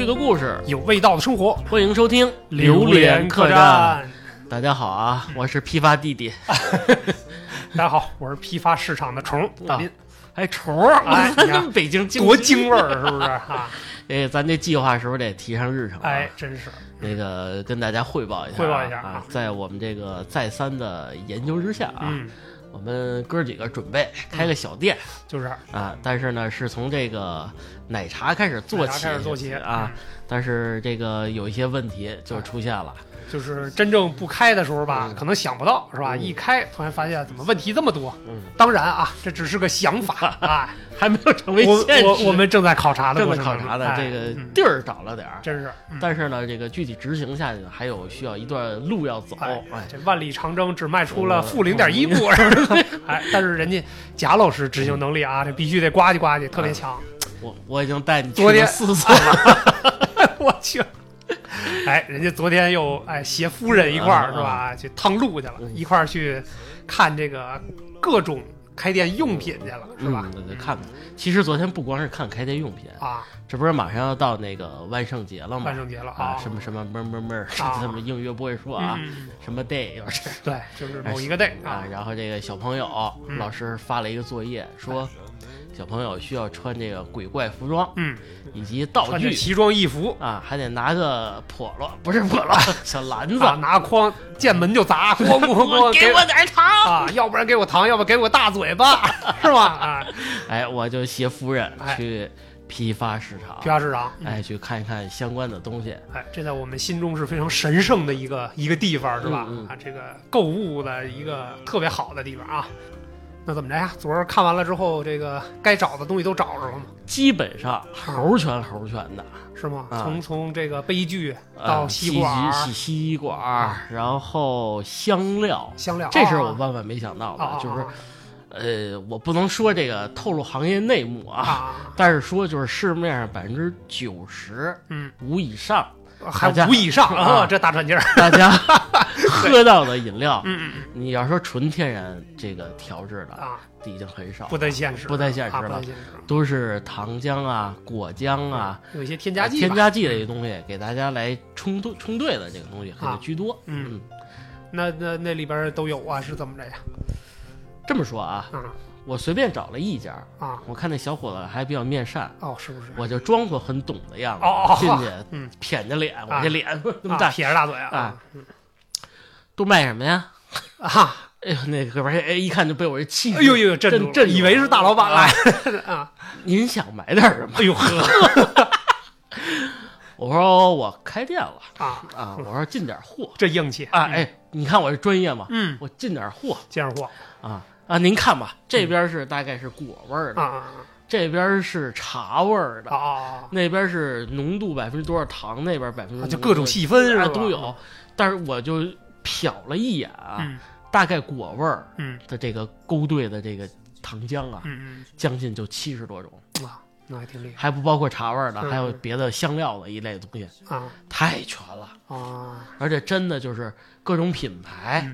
趣的故事，有味道的生活，欢迎收听《榴莲客栈。大家好啊，我是批发弟弟。大家好，我是批发市场的虫大斌。还虫儿，哎，咱们 北京多京味儿，是不是啊？哎，咱这计划是不是得提上日程？哎，真是。那个跟大家汇报一下，汇报一下啊，在我们这个再三的研究之下啊，我们哥几个准备开个小店，就是。啊，但是呢，是从这个奶茶开始做起，开始做起啊，但是这个有一些问题就出现了。就是真正不开的时候吧，可能想不到是吧？一开突然发现怎么问题这么多？嗯，当然啊，这只是个想法 啊，还没有成为现实。我我们正在考察的过程，考察的这个地儿找了点儿，真是。但是呢，这个具体执行下去，还有需要一段路要走。哎，这万里长征只迈出了负零点一步？哎，但是人家贾老师执行能力啊，这必须得呱唧呱唧，特别强。我我已经带你去了四次了，我去。哎，人家昨天又哎携夫人一块儿是吧？去趟路去了，一块儿去看这个各种开店用品去了，是吧？对对，看看。其实昨天不光是看开店用品啊，这不是马上要到那个万圣节了吗？万圣节了啊！什么什么么么么，什么应约不会说啊？什么 day 又是？对，就是某一个 day 啊。然后这个小朋友老师发了一个作业说。小朋友需要穿这个鬼怪服装，嗯，以及道具。奇装异服。啊，还得拿个笸箩，不是笸箩，小篮子，拿筐见门就砸，咣咣咣，给我点糖。啊，要不然给我糖，要不给我大嘴巴，是吧？啊，哎，我就携夫人去批发市场，批发市场，哎，去看一看相关的东西，哎，这在我们心中是非常神圣的一个一个地方，是吧？啊，这个购物的一个特别好的地方啊。那怎么着呀？昨儿看完了之后，这个该找的东西都找着了吗？基本上猴全猴全的，是吗？从从这个悲剧到吸管、吸管，然后香料，香料，这是我万万没想到的，就是，呃，我不能说这个透露行业内幕啊，但是说就是市面上百分之九十，嗯，五以上。还五以上啊，这大串劲儿！大家 喝到的饮料，嗯你要说纯天然这个调制的啊，已经很少，不太现实，不太现实了，都是糖浆啊、果浆啊，有一些添加剂，添加剂的一些东西给大家来冲对冲兑的这个东西很居多。嗯，那那那里边都有啊，是怎么着呀？这么说啊，嗯。我随便找了一家啊，我看那小伙子还比较面善哦，是不是？我就装作很懂的样子哦，进去，嗯，舔着脸，我这脸那么大，撇着大嘴啊，都卖什么呀？啊，哎呦，那哥们儿哎，一看就被我这气，哎呦呦，震震，以为是大老板来啊！您想买点什么？哎呦呵，我说我开店了啊啊！我说进点货，这硬气啊！哎，你看我这专业嘛，嗯，我进点货，进点货啊。啊，您看吧，这边是大概是果味儿的，这边是茶味儿的，啊，那边是浓度百分之多少糖，那边百分之就各种细分是吧？都有，但是我就瞟了一眼啊，大概果味儿的这个勾兑的这个糖浆啊，将近就七十多种。啊，那还挺厉害，还不包括茶味儿的，还有别的香料的一类东西啊，太全了啊，而且真的就是各种品牌。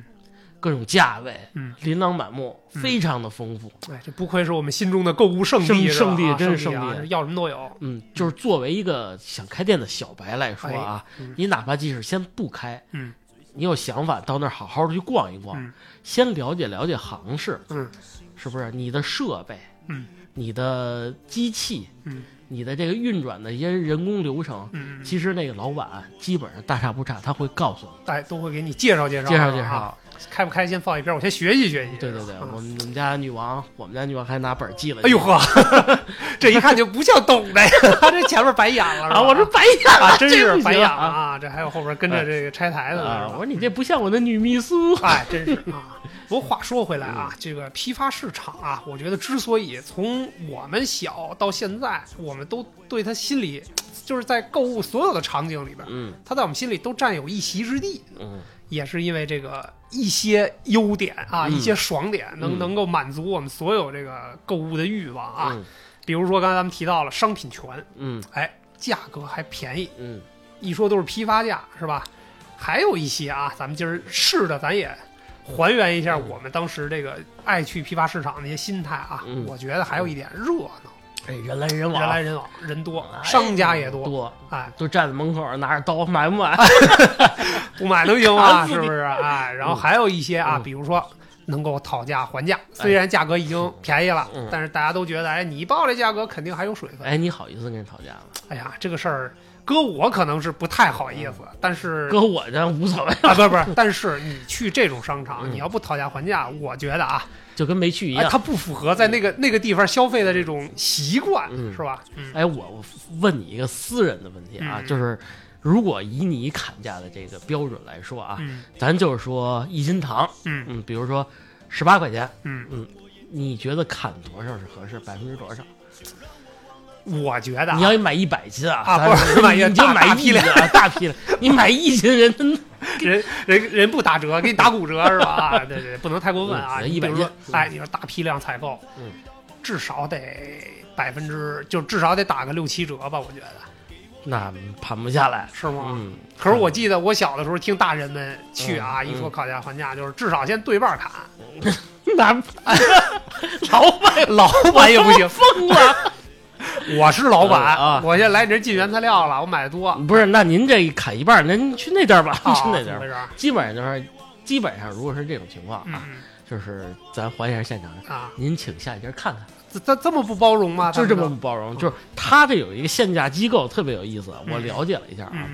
各种价位，嗯，琳琅满目，非常的丰富。哎，这不愧是我们心中的购物圣地，圣地真是圣地，要什么都有。嗯，就是作为一个想开店的小白来说啊，你哪怕即使先不开，嗯，你有想法到那儿好好的去逛一逛，先了解了解行市，嗯，是不是？你的设备，嗯，你的机器，嗯。你的这个运转的一些人工流程，嗯，其实那个老板基本上大差不差，他会告诉你，哎，都会给你介绍介绍，介绍介绍，开不开心放一边，我先学习学习。对对对，我们我们家女王，我们家女王还拿本记了。哎呦呵，这一看就不像懂的呀，这前面白养了啊！我说白养了，真是白养了啊！这还有后边跟着这个拆台的呢。我说你这不像我的女秘书，哎，真是 啊。不过话说回来啊，这个批发市场啊，我觉得之所以从我们小到现在，我们都对他心里，就是在购物所有的场景里边，嗯，他在我们心里都占有一席之地，嗯，也是因为这个一些优点啊，一些爽点，能能够满足我们所有这个购物的欲望啊。比如说刚才咱们提到了商品全，嗯，哎，价格还便宜，嗯，一说都是批发价是吧？还有一些啊，咱们今儿试的，咱也。还原一下我们当时这个爱去批发市场那些心态啊，我觉得还有一点热闹哎，人来人往，人来人往，人多，商家也多，多，哎，都站在门口拿着刀，买 不买？不买能行吗？是不是？哎，然后还有一些啊，比如说能够讨价还价，虽然价格已经便宜了，但是大家都觉得，哎，你报这价格肯定还有水分。哎，你好意思跟人讨价吗？哎呀，这个事儿。搁我可能是不太好意思，但是搁我这无所谓。啊，不是不是，但是你去这种商场，你要不讨价还价，我觉得啊，就跟没去一样，它不符合在那个那个地方消费的这种习惯，是吧？哎，我问你一个私人的问题啊，就是如果以你砍价的这个标准来说啊，咱就是说一斤糖，嗯。嗯，比如说十八块钱，嗯。嗯，你觉得砍多少是合适？百分之多少？我觉得你要买一百斤啊，啊不是，你就买一批量，大批量。你买一斤，人人人人不打折，给你打骨折是吧？啊，对对，不能太过分啊。一百斤，哎，你说大批量采购，嗯，至少得百分之，就至少得打个六七折吧，我觉得。那盘不下来是吗？嗯。可是我记得我小的时候听大人们去啊，一说讨价还价，就是至少先对半砍。那 老板老板也不行，疯了。我是老板啊！我现在来这进原材料了，我买的多。不是，那您这一砍一半，那您去那地儿吧，去那地儿。基本上就是，基本上如果是这种情况啊，就是咱还原现场啊，您请下一家看看。这这这么不包容吗？就这么不包容，就是他这有一个限价机构特别有意思，我了解了一下啊，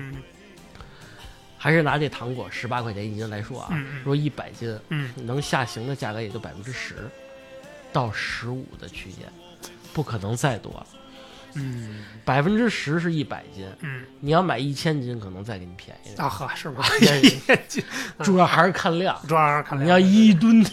还是拿这糖果十八块钱一斤来说啊，说一百斤，能下行的价格也就百分之十到十五的区间，不可能再多了。嗯，百分之十是一百斤，嗯，你要买一千斤，可能再给你便宜啊呵，是吗？一千斤，主要还是看量，主要还是看量。你要一吨，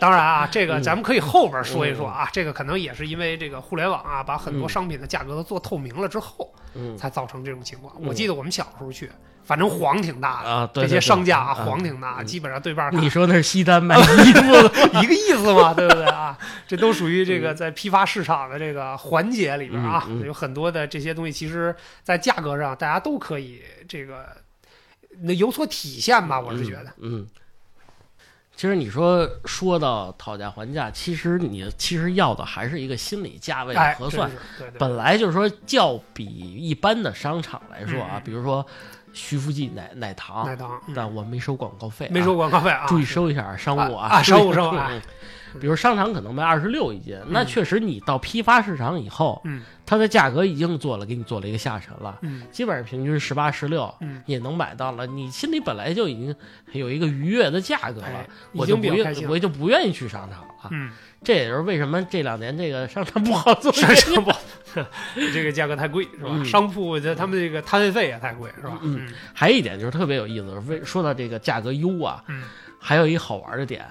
当然啊，这个咱们可以后边说一说啊，这个可能也是因为这个互联网啊，把很多商品的价格都做透明了之后，嗯，才造成这种情况。我记得我们小时候去。反正黄挺大的啊，这些商家啊，黄挺大，基本上对半。你说那是西单卖 衣服 一个意思嘛，对不对啊？这都属于这个在批发市场的这个环节里边啊，有很多的这些东西，其实在价格上大家都可以这个那有所体现吧？我是觉得，嗯。其实你说说到讨价还价，其实你其实要的还是一个心理价位核算。本来就是说，较比一般的商场来说啊，比如说。徐福记奶奶糖，奶糖，但我没收广告费，没收广告费啊！注意收一下商务啊，商务商务。比如商场可能卖二十六一斤，那确实你到批发市场以后，嗯，它的价格已经做了，给你做了一个下沉了，嗯，基本上平均十八十六，嗯，也能买到了。你心里本来就已经有一个愉悦的价格了，我就不愿，我就不愿意去商场了，嗯。这也就是为什么这两年这个商场不好做，商场不，这个价格太贵是吧？商铺这他们这个摊位费也太贵是吧？嗯，还有一点就是特别有意思，为说到这个价格优啊，还有一好玩的点，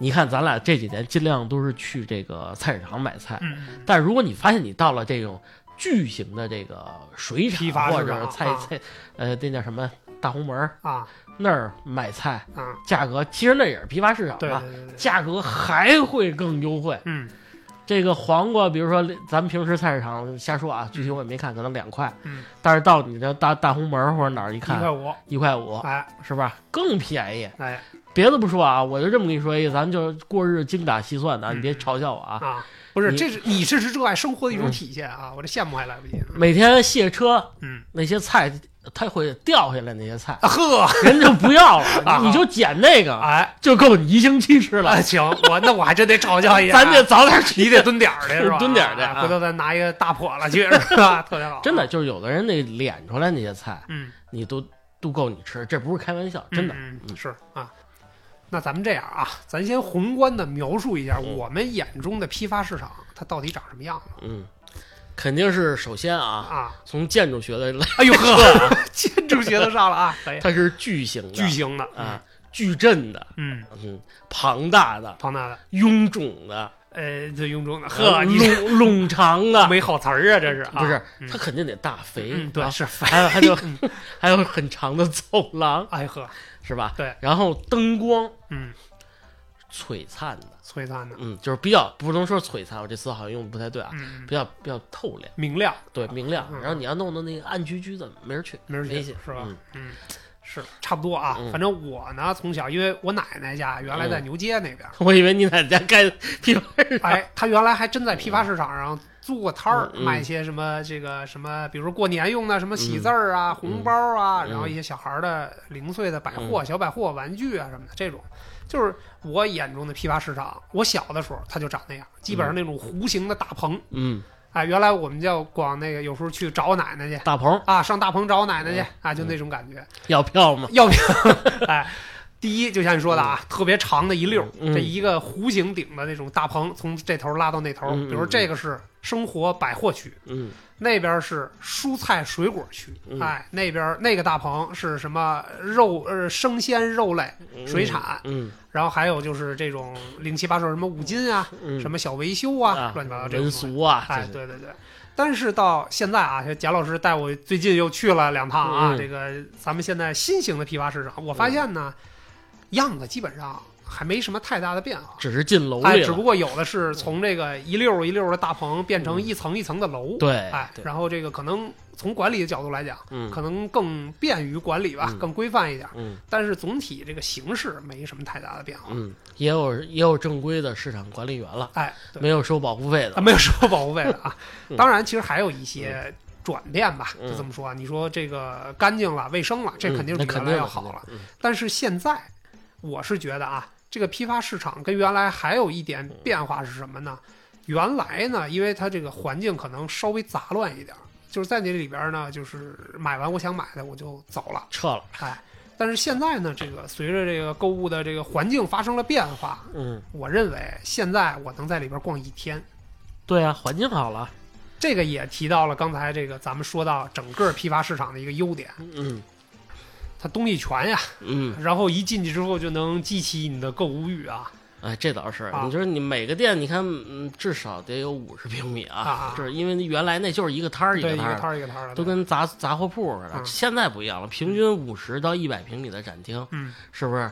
你看咱俩这几年尽量都是去这个菜市场买菜，但如果你发现你到了这种巨型的这个水产或者菜菜，呃，那叫什么大红门啊？那儿买菜，价格其实那也是批发市场啊，价格还会更优惠。嗯，这个黄瓜，比如说咱们平时菜市场瞎说啊，具体我也没看，可能两块。嗯，但是到你这大大红门或者哪儿一看，一块五，一块五，哎，是吧？更便宜。哎，别的不说啊，我就这么跟你说一个，咱就过日精打细算的，你别嘲笑我啊。啊，不是，这是你这是热爱生活的一种体现啊！我这羡慕还来不及。每天卸车，嗯，那些菜。他会掉下来那些菜，呵，人就不要了，你就捡那个，哎，就够你一星期吃了。行，我那我还真得嘲笑一下，咱得早点去，你得蹲点儿去是吧？蹲点儿去，回头咱拿一个大笸箩去，是吧？特别好。真的，就是有的人那敛出来那些菜，嗯，你都都够你吃，这不是开玩笑，真的。嗯，是啊。那咱们这样啊，咱先宏观的描述一下我们眼中的批发市场，它到底长什么样子？嗯。肯定是首先啊啊，从建筑学的来，哎呦呵，建筑学的上了啊，它是巨型的，巨型的啊，矩阵的，嗯嗯，庞大的，庞大的，臃肿的，呃，这臃肿的，呵，冗冗长的，没好词儿啊，这是不是？它肯定得大肥，对，是肥，还有还有还有很长的走廊，哎呵，是吧？对，然后灯光，嗯。璀璨的，璀璨的，嗯，就是比较不能说璀璨，我这词好像用的不太对啊，比较比较透亮、明亮，对，明亮。然后你要弄的那个暗居居的，没人去，没人去，是吧？嗯，是。差不多啊。反正我呢，从小因为我奶奶家原来在牛街那边，我以为你奶奶家开批发市场，哎，她原来还真在批发市场上租过摊儿，卖一些什么这个什么，比如说过年用的什么喜字儿啊、红包啊，然后一些小孩的零碎的百货、小百货、玩具啊什么的这种。就是我眼中的批发市场，我小的时候它就长那样，基本上那种弧形的大棚。嗯，哎，原来我们叫广那个，有时候去找我奶奶去。大棚啊，上大棚找我奶奶去啊，就那种感觉。要票吗？要票。哎，第一就像你说的啊，特别长的一溜，这一个弧形顶的那种大棚，从这头拉到那头。比如这个是生活百货区。嗯。那边是蔬菜水果区，哎，那边那个大棚是什么肉呃生鲜肉类水产，嗯，然后还有就是这种零七八碎什么五金啊，什么小维修啊，乱七八糟这种民俗啊，哎，对对对。但是到现在啊，贾老师带我最近又去了两趟啊，这个咱们现在新型的批发市场，我发现呢，样子基本上。还没什么太大的变化，只是进楼里只不过有的是从这个一溜一溜的大棚变成一层一层的楼，对，哎，然后这个可能从管理的角度来讲，可能更便于管理吧，更规范一点。嗯，但是总体这个形式没什么太大的变化。嗯，也有也有正规的市场管理员了，哎，没有收保护费的，没有收保护费的啊。当然，其实还有一些转变吧，就这么说。你说这个干净了、卫生了，这肯定是比原来要好了。但是现在，我是觉得啊。这个批发市场跟原来还有一点变化是什么呢？原来呢，因为它这个环境可能稍微杂乱一点，就是在那里边呢，就是买完我想买的我就走了，撤了。哎，但是现在呢，这个随着这个购物的这个环境发生了变化，嗯，我认为现在我能在里边逛一天。对啊，环境好了，这个也提到了刚才这个咱们说到整个批发市场的一个优点。嗯。它东西全呀，嗯，然后一进去之后就能激起你的购物欲啊！哎，这倒是，你说你每个店，你看，嗯，至少得有五十平米啊，就是因为原来那就是一个摊儿一个摊儿，一个摊儿，都跟杂杂货铺似的。现在不一样了，平均五十到一百平米的展厅，嗯，是不是？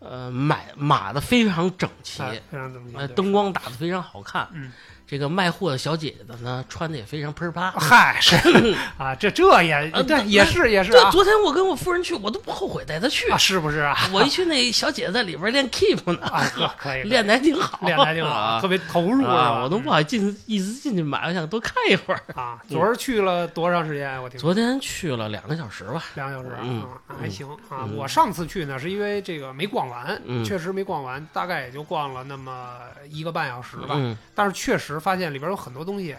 呃，买码的非常整齐，非常整齐，呃，灯光打的非常好看，嗯。这个卖货的小姐姐的呢，穿的也非常喷啪。嗨，是啊，这这也对，也是也是啊。昨天我跟我夫人去，我都不后悔带她去啊，是不是啊？我一去，那小姐姐在里边练 keep 呢，啊，可以，练的还挺好，练的还挺好，特别投入啊。我都不好进意思进去买，我想多看一会儿啊。昨儿去了多长时间？我听。昨天去了两个小时吧，两个小时，啊，还行啊。我上次去呢，是因为这个没逛完，确实没逛完，大概也就逛了那么一个半小时吧。但是确实发现里边有很多。东西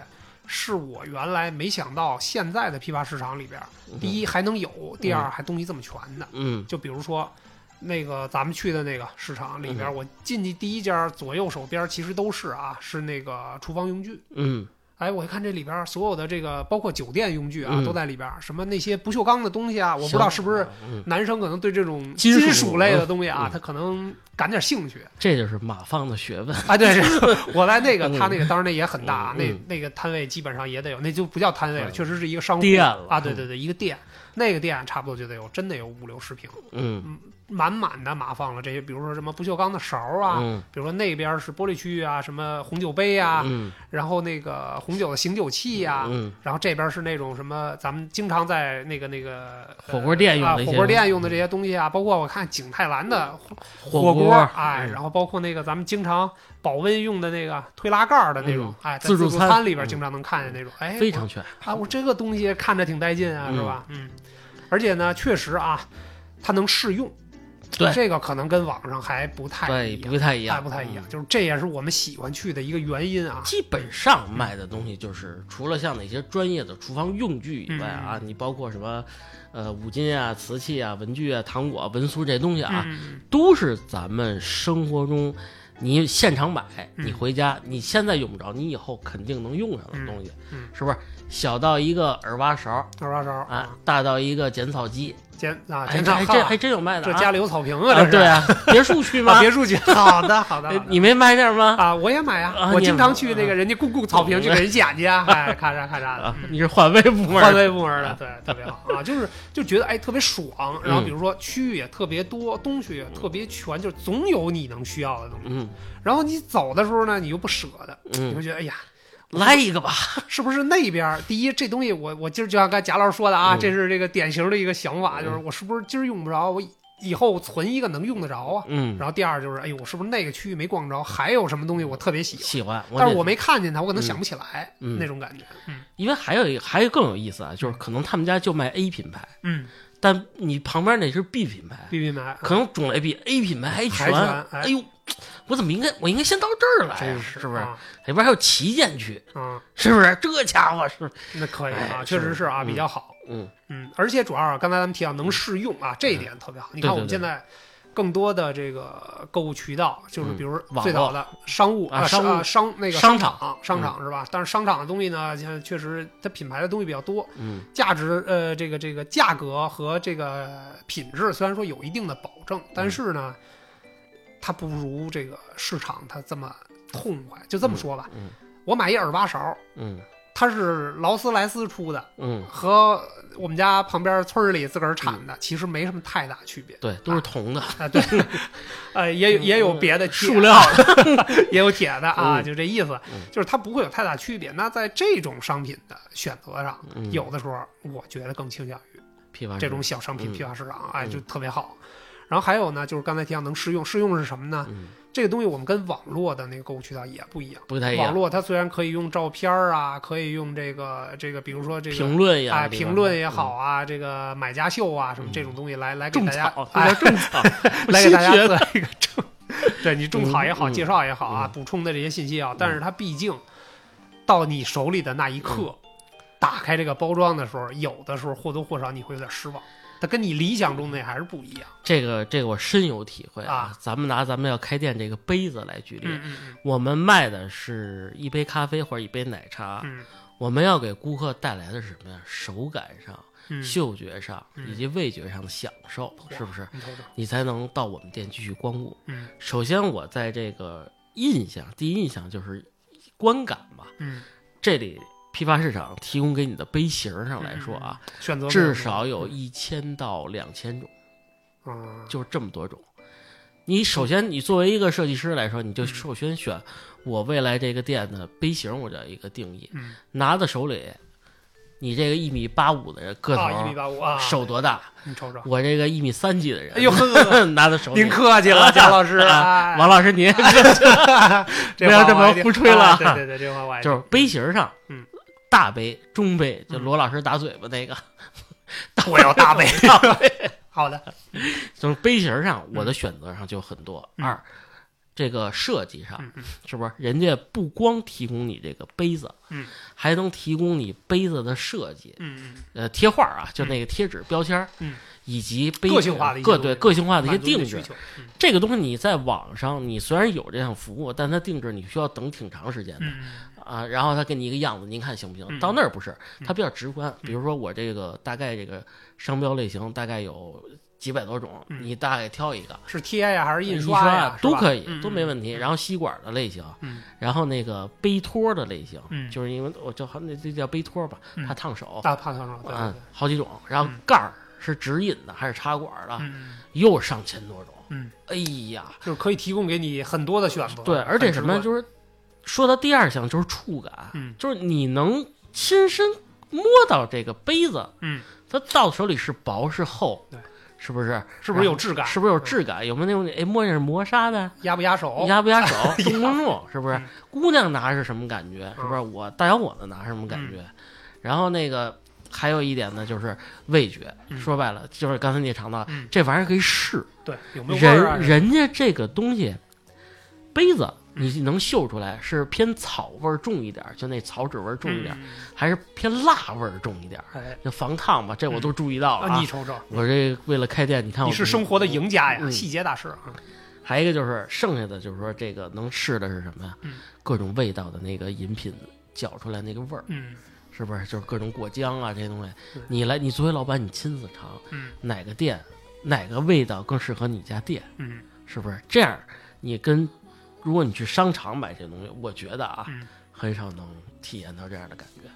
是我原来没想到，现在的批发市场里边，第一还能有，第二还东西这么全的。嗯，就比如说那个咱们去的那个市场里边，我进去第一家左右手边其实都是啊，是那个厨房用具。嗯。哎，我一看这里边所有的这个，包括酒店用具啊，都在里边。什么那些不锈钢的东西啊，我不知道是不是男生可能对这种金属类的东西啊，他可能感点兴趣。这就是马放的学问啊！对，我在那个他那个，当然那也很大，那那个摊位基本上也得有，那就不叫摊位了，确实是一个商店啊！对对对，一个店，那个店差不多就得有，真的有五六十平。嗯。满满的码放了这些，比如说什么不锈钢的勺啊，比如说那边是玻璃区域啊，什么红酒杯啊，然后那个红酒的醒酒器呀，然后这边是那种什么咱们经常在那个那个火锅店用的火锅店用的这些东西啊，包括我看景泰蓝的火锅，哎，然后包括那个咱们经常保温用的那个推拉盖的那种，哎，自助餐里边经常能看见那种，哎，非常全啊，我这个东西看着挺带劲啊，是吧？嗯，而且呢，确实啊，它能试用。对，这个可能跟网上还不太一样，不太一样，还不太一样。就是这也是我们喜欢去的一个原因啊。基本上卖的东西就是除了像那些专业的厨房用具以外啊，你包括什么，呃，五金啊、瓷器啊、文具啊、糖果、文书这东西啊，都是咱们生活中你现场买，你回家你现在用不着，你以后肯定能用上的东西，是不是？小到一个耳挖勺，耳挖勺啊，大到一个剪草机。剪啊，剪草，这还真有卖的。这家里有草坪啊，这是。对啊，别墅区吗？别墅区。好的，好的。你没买点吗？啊，我也买啊，我经常去那个人家公共草坪去给人剪去啊，哎，咔嚓咔嚓的。你是环卫部门？环卫部门的，对，特别好啊，就是就觉得哎特别爽。然后比如说区域也特别多，东西也特别全，就总有你能需要的东西。嗯。然后你走的时候呢，你又不舍得，你会觉得哎呀。来一个吧，是不是那边第一这东西我我今儿就像刚才贾老师说的啊，这是这个典型的一个想法，就是我是不是今儿用不着我。以后存一个能用得着啊，嗯，然后第二就是，哎呦，我是不是那个区域没逛着？还有什么东西我特别喜欢？喜欢，但是我没看见它，我可能想不起来那种感觉。嗯，因为还有一个，还有更有意思啊，就是可能他们家就卖 A 品牌，嗯，但你旁边那是 B 品牌，B 品牌可能种类比 A 品牌还全。哎呦，我怎么应该我应该先到这儿来？是是不是？里边还有旗舰区，嗯，是不是？这家伙是那可以啊，确实是啊，比较好。嗯嗯，而且主要刚才咱们提到能试用啊，这一点特别好。你看我们现在。更多的这个购物渠道，就是比如最早的商务啊商商那个商场商场是吧？但是商场的东西呢，确实它品牌的东西比较多，嗯，价值呃这个这个价格和这个品质虽然说有一定的保证，但是呢，它不如这个市场它这么痛快。就这么说吧，嗯我买一耳挖勺，嗯。它是劳斯莱斯出的，嗯，和我们家旁边村里自个儿产的其实没什么太大区别，对，都是铜的啊，对，呃，也有也有别的塑料的，也有铁的啊，就这意思，就是它不会有太大区别。那在这种商品的选择上，有的时候我觉得更倾向于批发这种小商品批发市场，哎，就特别好。然后还有呢，就是刚才提到能试用，试用是什么呢？这个东西我们跟网络的那个购物渠道也不一样，不太一样。网络它虽然可以用照片啊，可以用这个这个，比如说这个评论呀，哎，评论也好啊，这个买家秀啊什么这种东西来来给大家哎种草，来给大家做一个种，对你种草也好，介绍也好啊，补充的这些信息啊，但是它毕竟到你手里的那一刻，打开这个包装的时候，有的时候或多或少你会有点失望。它跟你理想中那还是不一样。这个这个我深有体会啊！咱们拿咱们要开店这个杯子来举例，嗯嗯嗯，我们卖的是一杯咖啡或者一杯奶茶，嗯，我们要给顾客带来的是什么呀？手感上、嗯、嗅觉上以及味觉上的享受，是不是？你才能到我们店继续光顾。嗯，首先我在这个印象，第一印象就是观感吧。嗯，这里。批发市场提供给你的杯型上来说啊，选择至少有一千到两千种，嗯，就是这么多种。你首先，你作为一个设计师来说，你就首先选我未来这个店的杯型，我叫一个定义。拿在手里，你这个一米八五的人个头，一米八五啊，手多大？你瞅瞅，我这个一米三几的人，哎呦 拿在手里，您客气了，贾老师，王老师您 不要这么胡吹了。对对对，这话我就是杯型上，嗯。大杯、中杯，就罗老师打嘴巴那个，我要大杯。大杯，好的。就是杯型上，我的选择上就很多。二，这个设计上，是不是？人家不光提供你这个杯子，嗯，还能提供你杯子的设计，呃，贴画啊，就那个贴纸标签，嗯，以及杯个性化的个对个性化的一些定制。这个东西你在网上，你虽然有这项服务，但它定制你需要等挺长时间的。啊，然后他给你一个样子，您看行不行？到那儿不是，他比较直观。比如说我这个大概这个商标类型大概有几百多种，你大概挑一个，是贴呀还是印刷呀，都可以，都没问题。然后吸管的类型，然后那个杯托的类型，就是因为我叫那这叫杯托吧，怕烫手，啊怕烫手，嗯，好几种。然后盖儿是直饮的还是插管的，又上千多种。嗯，哎呀，就是可以提供给你很多的选择。对，而且什么就是。说到第二项就是触感，嗯，就是你能亲身摸到这个杯子，嗯，它到手里是薄是厚，对，是不是？是不是有质感？是不是有质感？有没有那种哎摸着是磨砂的？压不压手？压不压手？重不重？是不是？姑娘拿是什么感觉？是不是？我大小伙子拿什么感觉？然后那个还有一点呢，就是味觉。说白了，就是刚才你尝到这玩意儿可以试，对，有没有人人家这个东西杯子。你能嗅出来是偏草味儿重一点，就那草纸味儿重一点，还是偏辣味儿重一点？哎，就防烫吧，这我都注意到了。你瞅瞅，我这为了开店，你看你是生活的赢家呀，细节大师。还一个就是剩下的，就是说这个能试的是什么呀？各种味道的那个饮品搅出来那个味儿，嗯，是不是就是各种果浆啊这些东西？你来，你作为老板，你亲自尝，嗯，哪个店哪个味道更适合你家店？嗯，是不是这样？你跟如果你去商场买这些东西，我觉得啊，很少能体验到这样的感觉。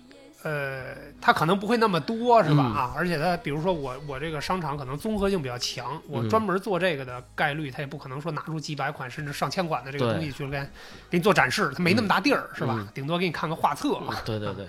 呃，它可能不会那么多，是吧？嗯啊，而且它，比如说我我这个商场可能综合性比较强，我嗯专门做这个的概率，它也不可能说拿出几百款甚至上千款的这个东西去给给你做展示，它没那么大地儿，是吧嗯？顶多给你看个画册。嗯对对对。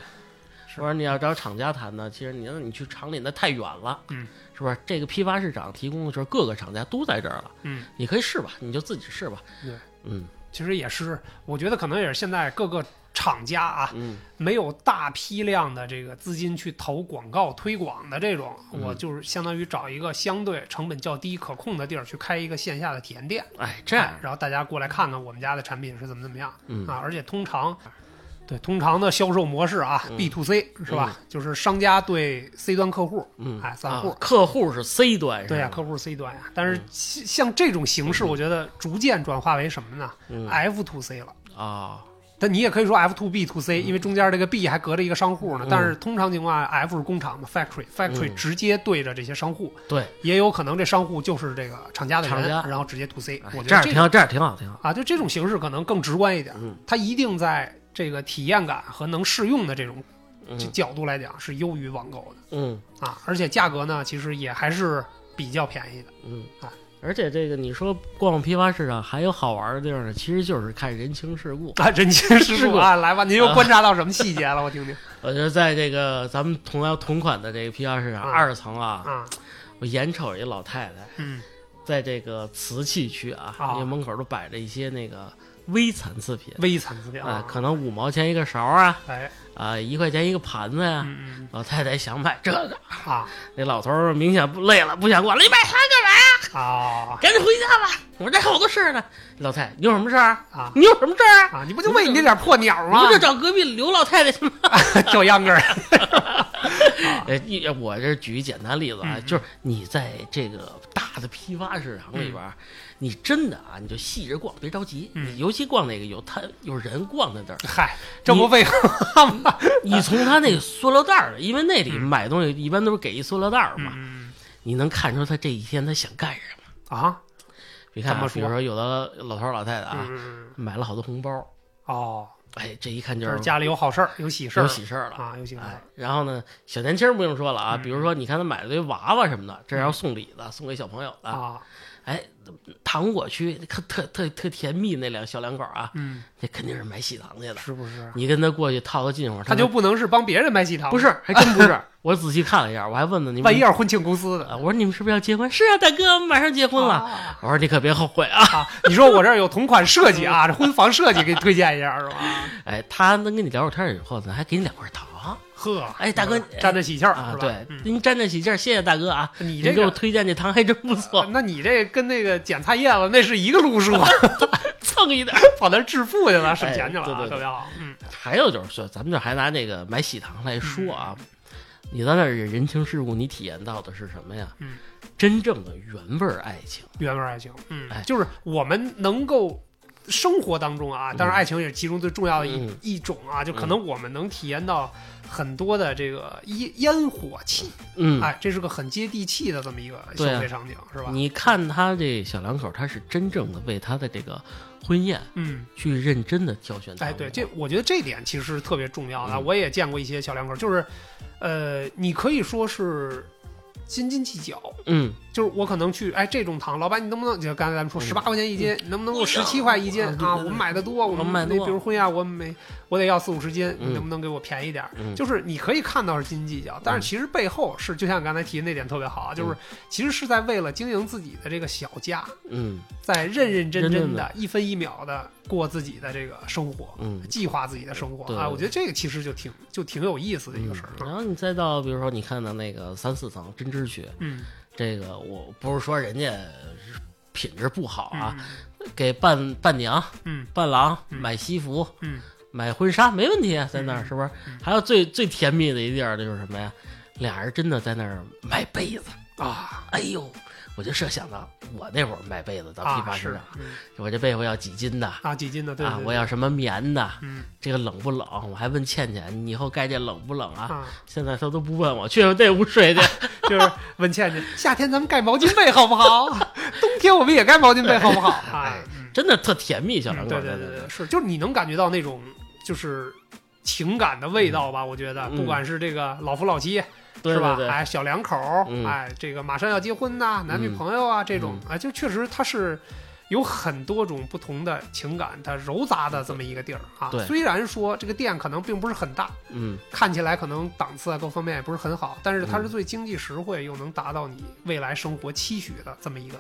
是不是你要找厂家谈呢，其实你要你去厂里那太远了，嗯，是不是？这个批发市场提供的时候各个厂家都在这儿了，嗯，你可以试吧，你就自己试吧，对，嗯其实也是，我觉得可能也是现在各个厂家啊，嗯没有大批量的这个资金去投广告推广的这种，嗯我就是相当于找一个相对成本较低、可控的地儿去开一个线下的体验店，哎，这样哎，然后大家过来看看我们家的产品是怎么怎么样嗯啊，而且通常。对，通常的销售模式啊、嗯。B to C 是吧？就是商家对 C 端客户，嗯，哎散户。啊客户是 C 端，对呀、客户是 C 端呀。但是嗯。像像这种形式，我觉得逐渐转化为什么呢？嗯？F to C 了。啊，但你也可以说 F to B to C，因为中间这个 B 还隔着一个商户呢。嗯。但是通常情况下，F 是工厂嘛，factory，factory 嗯。直接对着这些商户，对，也有可能这商户就是这个厂家的人，然后直接 to C 哎。我觉得这样挺好，这样挺好，挺好，啊，就这种形式可能更直观一点，嗯。它一定在这个体验感和能试用的这种嗯角度来讲是优于网购的嗯啊，而且价格呢，其实也还是比较便宜的。嗯啊。而且这个你说逛批发市场还有好玩的地儿呢，其实就是看人情世故。啊，人情世故啊，来吧，您又观察到什么细节了？我听听 我觉得在这个咱们同样同款的这个批发市场啊二层啊，啊，我眼瞅一老太太嗯在这个瓷器区啊，啊因为门口都摆着一些那个微残次品，微残次品啊，啊，可能五毛钱一个勺啊，哎，啊，一块钱一个盘子呀。老太太想买这个，嗯啊那老头儿明显不累了，不想管了。你买它干嘛呀？啊 赶紧回家吧，我这还有好多事儿呢。老太太，你有什么事儿？啊你有什么事儿啊？啊！你不就为你那点破鸟你吗不？就找隔壁刘老太太去吗？叫秧歌儿呃，一我这举一简单例子啊，就是你在这个大的批发市场里边儿，你真的啊，你就细着逛，别着急。嗯。你尤其逛那个有他有人逛的地儿，嗨，这不废话吗？你从他那个塑料袋儿，因为那里嗯。买东西一般都是给一塑料袋儿嘛，嗯你能看出他这一天他想干什么。啊，你看、比如说有的老头儿老太太啊，嗯买了好多红包，哦，哎，这一看就就是是家里有好事儿，有喜事儿。有喜事儿了。啊，有喜事儿。哎，然后呢，小年轻不用说了啊，嗯。比如说你看他买了堆娃娃什么的，这是要送礼的，送给小朋友的。啊，哎，糖果区特特特特甜蜜那两小两口啊，嗯，那肯定是买喜糖去了。是不是？你跟他过去套套近乎，他就不能是帮别人买喜糖，不，是，还真不是。我仔细看了一下，我还问了你们，万一要是婚庆公司的啊，我说你们是不是要结婚？是啊，大哥，我们马上结婚了。啊我说你可别后悔啊！啊！你说我这儿有同款设计啊，这婚房设计给你推荐一下是吧？哎，他能跟你聊会儿天儿以后呢，还给你两块糖呵，哎大哥沾着喜气儿啊对，嗯。您沾沾喜气儿，谢谢大哥啊！你这给我推荐这糖还真不错，那你这跟那个捡菜叶子那是一个路数，蹭一点。跑那儿致富去了，省钱去了对对对。特别好。嗯。还有就是说，咱们这还拿这个买喜糖来说啊，你在那儿人情世故，你体验到的是什么呀？嗯，真正的原味儿爱情。原味爱情，嗯。哎，就是我们能够生活当中啊，当然嗯。爱情也是其中最重要的一、嗯。一种啊，就可能我们能体验到很多的这个烟烟火气，嗯，哎，这是个很接地气的这么一个消费场景，是吧？你看他这小两口，他是真正的为他的这个婚宴嗯，去认真的挑选哎，对，这我觉得这点其实是特别重要的。嗯。我也见过一些小两口，就是，呃，你可以说是斤斤计较，嗯，就是我可能去，哎，这种糖，老板你能不能就刚才咱们说嗯。十八块钱一斤，能不能给我十七块一斤啊？我们买的多，我们买多。比如婚宴，我每我得要四五十斤，你嗯。能不能给我便宜点就是你可以看到是斤斤计较，但是其实背后是，就像刚才提的那点特别好啊，就是其实是在为了经营自己的这个小家，嗯。在认认真真的一分一秒的过自己的这个生活。嗯。计划自己的生活啊，我觉得这个其实就挺就挺有意思的一个事儿。啊。然后你再到，比如说你看到那个三四层针织区，嗯这个我不是说人家品质不好啊，嗯给伴伴娘、嗯伴郎嗯买西服、嗯买婚纱没问题啊，在那儿嗯是不是嗯？还有最最甜蜜的一地儿就是什么呀？俩人真的在那儿买被子，啊哎呦，我就设想到我那会儿买被子到批啊发市场，我这被子要几斤的啊几斤的对啊我要什么棉的，嗯这个冷不冷？我还问倩倩，你以后盖这冷不冷啊？啊，现在她都不问我，去我这屋睡去。就是问倩倩，夏天咱们盖毛巾被好不好？冬天我们也盖毛巾被好不好？哎，嗯真的特甜蜜，小两嗯。对对对对，是，就是你能感觉到那种就是情感的味道吧。我觉得，不管是这个老夫老妻，是吧？哎，小两口，哎，这个马上要结婚呐，男女朋友啊，这种，啊，就确实它是。有很多种不同的情感，它糅杂的这么一个地儿啊。虽然说这个店可能并不是很大，嗯，看起来可能档次啊各方面也不是很好，但是它是最经济实惠，又能达到你未来生活期许的这么一个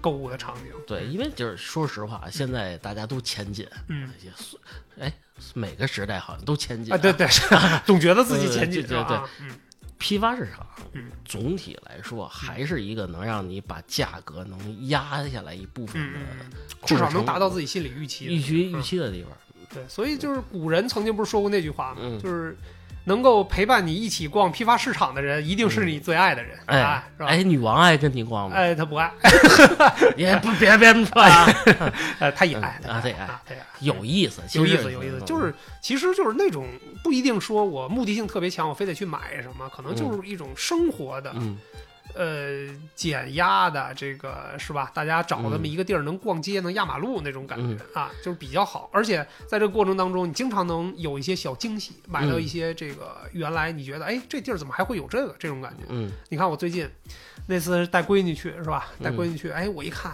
购物的场景。对，因为就是说实话，现在大家都钱紧，嗯，也哎，每个时代好像都钱紧啊。对对，总觉得自己钱紧，对对，嗯。批发市场，嗯，总体来说还是一个能让你把价格能压下来一部分的，至少能达到自己心理预期、预期预期的地方。对，所以就是古人曾经不是说过那句话吗？就是。能够陪伴你一起逛批发市场的人，一定是你最爱的人，哎，是吧？哎，女王爱跟你逛吗？哎，她不爱，也不别别说啊，呃，她也爱她也，爱，对，有意思，有意思，有意思，就是其实就是那种不一定说我目的性特别强，我非得去买什么，可能就是一种生活的。呃，减压的这个是吧？大家找那么一个地儿能逛街、能压马路那种感觉啊，就是比较好。而且在这个过程当中，你经常能有一些小惊喜，买到一些这个原来你觉得哎，这地儿怎么还会有这个这种感觉？嗯，你看我最近那次带闺女去是吧？带闺女去，哎，我一看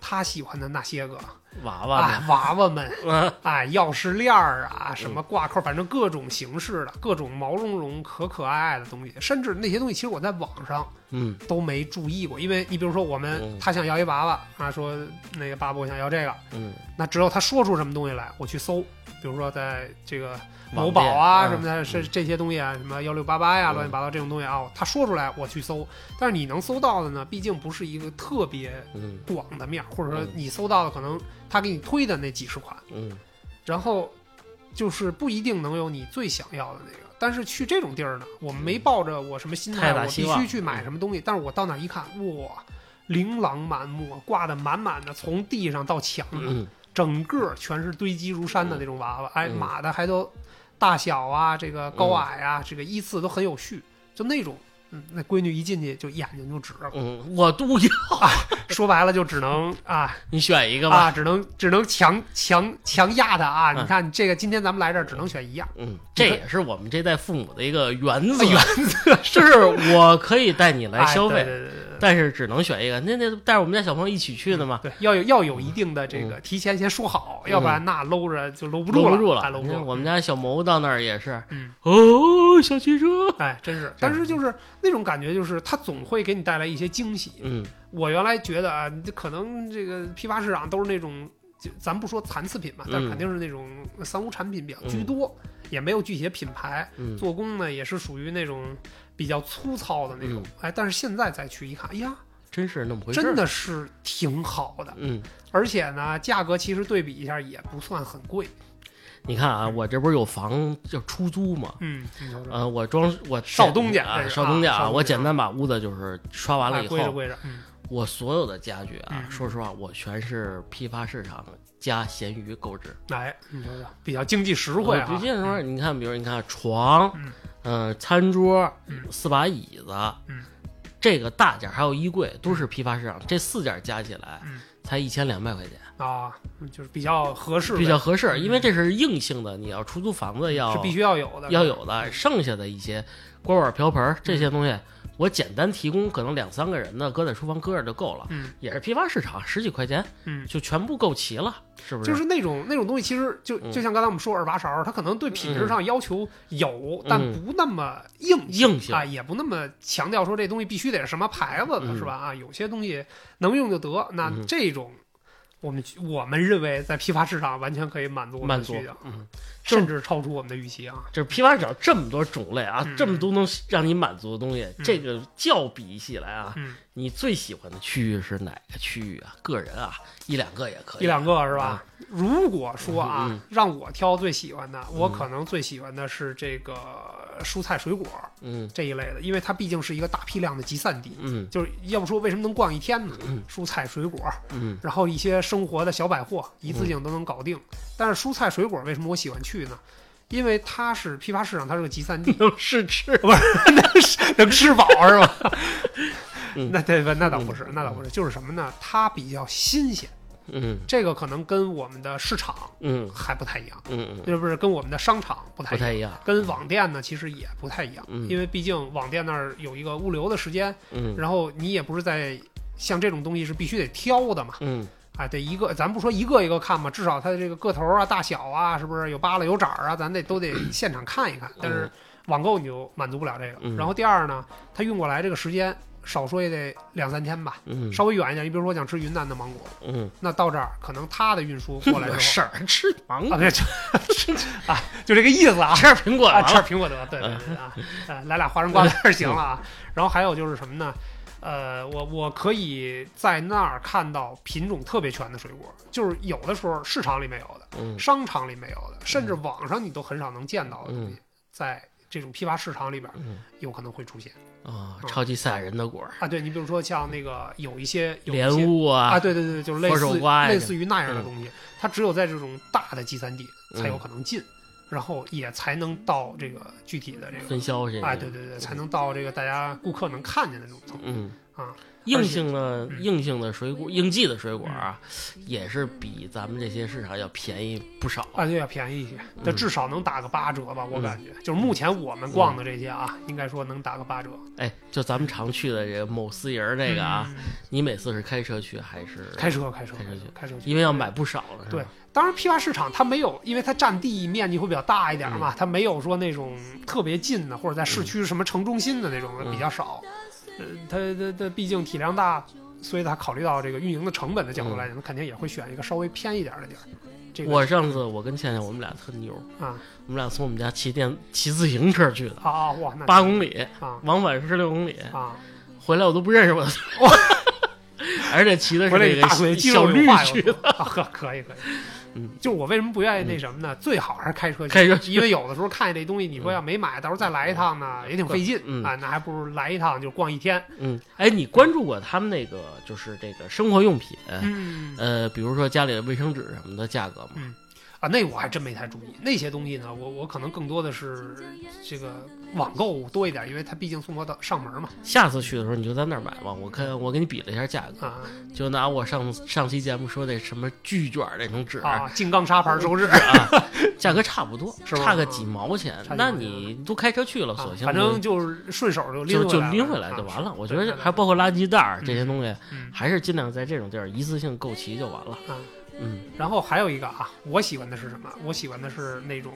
她喜欢的那些个。娃娃，娃娃们，啊，钥匙链儿啊，什么挂扣，反正各种形式的，各种毛茸茸、可可爱爱的东西，甚至那些东西，其实我在网上，嗯，都没注意过。因为你比如说，我们他想要一娃娃啊，说那个爸爸我想要这个，嗯，那只有他说出什么东西来，我去搜，比如说在这个。某宝啊什么的，是这些东西啊，什么幺六八八呀，乱七八糟这种东西啊，他说出来我去搜，但是你能搜到的呢，毕竟不是一个特别广的面，或者说你搜到的可能他给你推的那几十款，嗯，然后就是不一定能有你最想要的那个。但是去这种地儿呢，我们没抱着我什么心态，我必须去买什么东西。但是我到那一看，哇，琳琅满目，挂的满满的，从地上到墙上，整个全是堆积如山的那种娃娃，哎，码的还都。大小啊，这个高矮啊，这个依次都很有序，就那种，嗯，那闺女一进去就眼睛就直了，嗯，我都要，说白了就只能啊，你选一个吧，只能只能强强强压他啊！你看这个，今天咱们来这儿只能选一样，嗯，这也是我们这代父母的一个原则，原则就是我可以带你来消费。对对对。但是只能选一个，那那带着我们家小朋友一起去的嘛？对，要有要有一定的这个提前先说好，要不然那搂着就搂不住了。搂不住了，搂不住。我们家小谋到那儿也是，嗯，哦，小汽车，哎，真是。但是就是那种感觉，就是它总会给你带来一些惊喜。嗯，我原来觉得啊，可能这个批发市场都是那种，咱不说残次品嘛，但肯定是那种三无产品比较居多，也没有具体的品牌，做工呢也是属于那种比较粗糙的那种。哎，但是现在再去一看，哎呀。真是那么回事，真的是挺好的，嗯，而且呢，价格其实对比一下也不算很贵。你看啊，我这不是有房就出租吗？嗯，呃，我装我少东家啊，少东家啊，我简单把屋子就是刷完了以后，归着归着，我所有的家具啊，说实话，我全是批发市场加闲鱼购置。哎，你说说，比较经济实惠啊。最近说，你看，比如你看床，嗯，餐桌，四把椅子，嗯。这个大件还有衣柜都是批发市场，这四件加起来，才一千两百块钱。啊，就是比较合适，比较合适，因为这是硬性的，你要出租房子要是必须要有的，要有的，剩下的一些锅碗瓢盆这些东西。我简单提供可能两三个人的，搁在厨房搁着就够了。嗯，也是批发市场，十几块钱，嗯，就全部够齐了，是不是？就是那种那种东西，其实就就像刚才我们说耳把勺，它可能对品质上要求有，但不那么硬硬性啊，也不那么强调说这东西必须得是什么牌子的，是吧？啊，有些东西能用就得。那这种，我们我们认为在批发市场完全可以满足满足，嗯。甚至超出我们的预期啊！就是批发市场这么多种类啊，这么多能让你满足的东西，这个较比起来啊，你最喜欢的区域是哪个区域啊？个人啊，一两个也可以，一两个是吧？如果说啊，让我挑最喜欢的，我可能最喜欢的是这个蔬菜水果，嗯，这一类的，因为它毕竟是一个大批量的集散地，嗯，就是要不说为什么能逛一天呢？蔬菜水果，嗯，然后一些生活的小百货，一次性都能搞定。但是蔬菜水果为什么我喜欢去呢？因为它是批发市场，它是个集散地，能试吃不是 能吃能吃饱是吧？那对不？那倒不是，那倒不是，就是什么呢？它比较新鲜。嗯，这个可能跟我们的市场嗯还不太一样，嗯嗯，是不是跟我们的商场不太一样？不太一样，跟网店呢，其实也不太一样，嗯因为毕竟网店那儿有一个物流的时间，嗯然后你也不是在像这种东西是必须得挑的嘛，嗯啊，得一个，咱不说一个一个看嘛，至少它的这个个头啊、大小啊，是不是有扒拉有褶儿啊，咱得都得 现场看一看。但是网购你就满足不了这个。嗯然后第二呢，它运过来这个时间少说也得两三天吧，嗯稍微远一点。你比如说我想吃云南的芒果，嗯，那到这儿可能它的运输过来之后，事儿吃芒啊，果，对，就 啊，就这个意思啊。吃点苹果啊，吃点，苹果得，对对对啊，呃，来俩花生瓜子儿 行了啊。然后还有就是什么呢？呃，我我可以在那儿看到品种特别全的水果，就是有的时候市场里没有的，嗯商场里没有的，甚至网上你都很少能见到的东西，在这种批发市场里边嗯有可能会出现啊，超级赛亚人的果儿，啊。对你比如说像那个有一些莲雾啊啊，，对对对，就是类似类似于那样的嗯东西，它只有在这种大的集散地才有嗯可能进，然后也才能到这个具体的这个分销这个，哎，对对对，才能到这个大家顾客能看见的那种程度嗯。啊。硬性的嗯。硬性的水果，应季的水果啊，也是比咱们这些市场要便宜不少。啊，对，要便宜一些，这嗯至少能打个八折吧，我嗯。感觉。就是目前我们逛的这些啊，应该说能打个八折。哎，就咱们常去的这个某私营这个啊，嗯，你每次是开车去还是？开车开车开车去。开车去，因为要买不少了，对，当然，批发市场它没有，因为它占地面积会比较大一点嗯嘛，它没有说那种特别近的，或者在市区什么城中心的那种嗯。比较少。呃，它它它毕竟体量大，所以他考虑到这个运营的成本的角度来讲，它肯定也会选一个稍微偏一点的地儿。这个我上次我跟倩倩我们俩特牛，啊我们俩从我们家骑电骑自行车去的，啊啊哇，那八公里，啊往返十六公里，啊，回来我都不认识我。而且骑的是回来那个你大腿肌小绿去有说啊，呵，可以可以。嗯，就是我为什么不愿意那什么呢？最好还是开车去，开车去因为有的时候看见这东西，你说要没买，到时候再来一趟呢，也挺费劲嗯啊。那还不如来一趟就逛一天。嗯，哎，你关注过他们那个就是这个生活用品，嗯呃，比如说家里的卫生纸什么的价格吗？啊，那我还真没太注意。那些东西呢，我我可能更多的是这个网购多一点，因为它毕竟送货到上门嘛。下次去的时候你就在那儿买吧，我看我给你比了一下价格，啊就拿我上上期节目说那什么巨卷儿那种纸，啊，金刚砂牌手纸，啊，价格差不多，是差个几毛钱那你都开车去了，啊索性反正就是顺手就拎就拎回来啊就完了。我觉得还包括垃圾袋这些东西，嗯还是尽量在这种地儿一次性购齐就完了。啊。嗯然后还有一个啊，我喜欢的是什么？我喜欢的是那种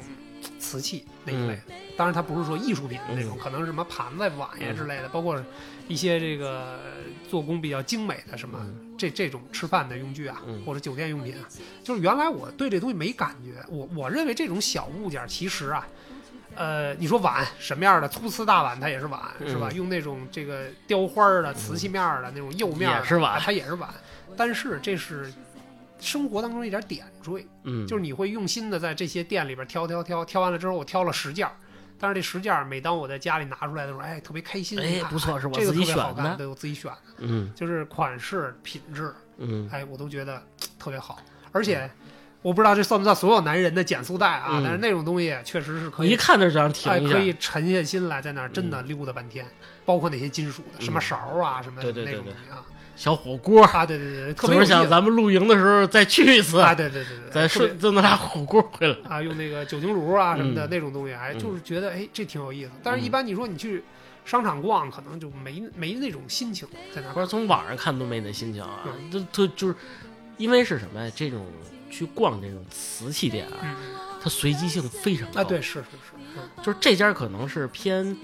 瓷器那一类的。当然，它不是说艺术品的那种，嗯可能是什么盘子、碗呀之类的，包括一些这个做工比较精美的什么、嗯这这种吃饭的用具啊，嗯或者酒店用品啊。就是原来我对这东西没感觉，我我认为这种小物件其实啊。呃，你说碗什么样的粗瓷大碗，它也是碗，是吧？嗯用那种这个雕花的、瓷器面儿的那种釉面也是碗啊它也是碗。但是这是生活当中一点点缀，嗯，就是你会用心的在这些店里边挑挑挑，挑完了之后我挑了十件，但是这十件每当我在家里拿出来的时候，哎，特别开心，啊哎不错是我这个自己特别好选的看对我自己选的，嗯就是款式、品质，嗯哎，我都觉得特别好，而且。我不知道这算不算所有男人的减速带啊？嗯但是那种东西确实是可以一看就想停哎，一下。可以沉下心来，在那儿真的溜达半天，包括那些金属的，嗯。什么勺啊，什么对对对那种东西啊，小火锅，啊，对对对，特别想咱们露营的时候再去一次，啊，对对对对，再顺就拿火锅回来。啊，用那个酒精炉啊什么的、嗯那种东西，哎，嗯。就是觉得哎这挺有意思。但是，一嗯般你说你去商场逛，可能就没没那种心情在那儿。不是从网上看都没那心情啊，嗯。就就就是因为是什么呀？这种去逛这种瓷器店啊，嗯。它随机性非常高。啊，对，是是是，嗯。就是这家可能是偏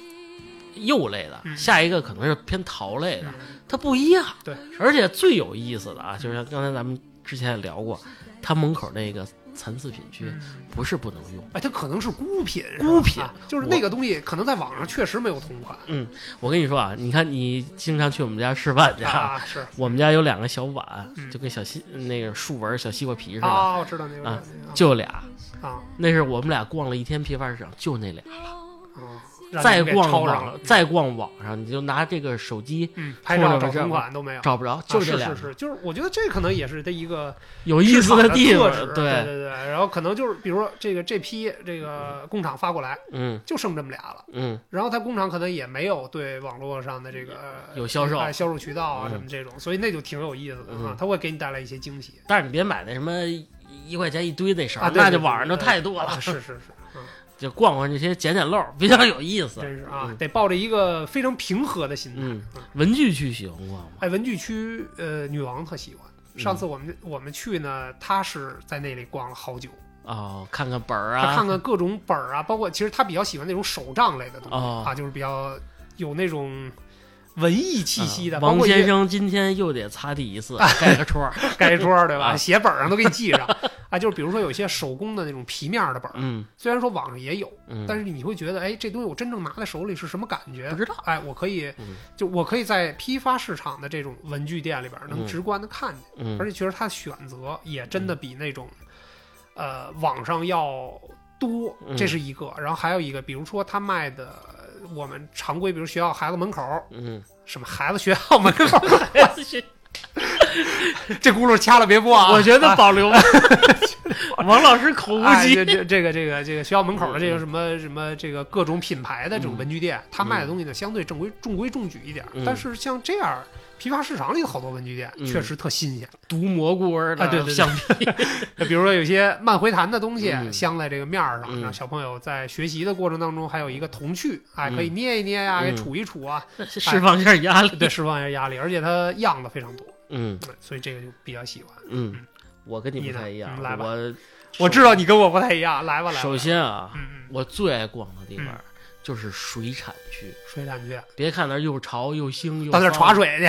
釉类的，嗯下一个可能是偏陶类的，嗯它不一样。对，而且最有意思的啊，就是像刚才咱们之前也聊过，它门口那个残次品区嗯不是不能用。哎，它可能是孤品，孤品啊就是那个东西，可能在网上确实没有同款嗯我跟你说啊，你看你经常去我们家吃饭去，啊，是我们家有两个小碗，嗯就跟小西那个竖纹小西瓜皮似的，啊，我知道那个啊就俩。啊，那是我们俩逛了一天批发市场，就那俩了。再逛网，再逛网上，你就拿这个手机拍照找同款都没有，找不着，就这俩是是是，就是我觉得这可能也是它一个有意思的地方，对对对。然后可能就是比如说这个这批这个工厂发过来，嗯，就剩这么俩了，嗯。然后他工厂可能也没有对网络上的这个有销售销售渠道啊什么这种，所以那就挺有意思的啊，他会给你带来一些惊喜。但是你别买那什么一块钱一堆那啥，那就网上就太多了，是是是。就逛逛这些捡捡漏，比较有意思。真是啊，得抱着一个非常平和的心态。嗯，文具区喜欢逛吗？哎，文具区，呃，女王特喜欢。上次我们我们去呢，她是在那里逛了好久。哦，看看本儿啊，看看各种本儿啊，包括其实她比较喜欢那种手账类的东西啊，就是比较有那种。文艺气息的，王先生今天又得擦地一次，盖个戳，盖戳，对吧？写本上都给你记上啊。就是比如说有些手工的那种皮面的本，嗯，虽然说网上也有，但是你会觉得，哎，这东西我真正拿在手里是什么感觉？不知道。哎，我可以，就我可以在批发市场的这种文具店里边能直观的看见，而且确实它的选择也真的比那种，呃，网上要多。这是一个，然后还有一个，比如说他卖的。我们常规，比如学校孩子门口，嗯，什么孩子学校门口，孩子学，这轱辘掐了别播啊！我觉得保留。王老师口无机，这这这个这个这个学校门口的这个什么什么这个各种品牌的这种文具店，他卖的东西呢相对正规中规中矩一点，但是像这样。批发市场里的好多文具店确实特新鲜，毒蘑菇味的对橡皮。比如说有些慢回弹的东西镶在这个面上，让小朋友在学习的过程当中还有一个童趣，哎，可以捏一捏呀，给杵一杵啊，释放一下压力。对，释放一下压力，而且它样子非常多。嗯，所以这个就比较喜欢。嗯，我跟你不太一样，来吧。我我知道你跟我不太一样，来吧来。首先啊，我最爱逛的地方。就是水产区，水产区，别看那又潮又腥，又到那耍水去，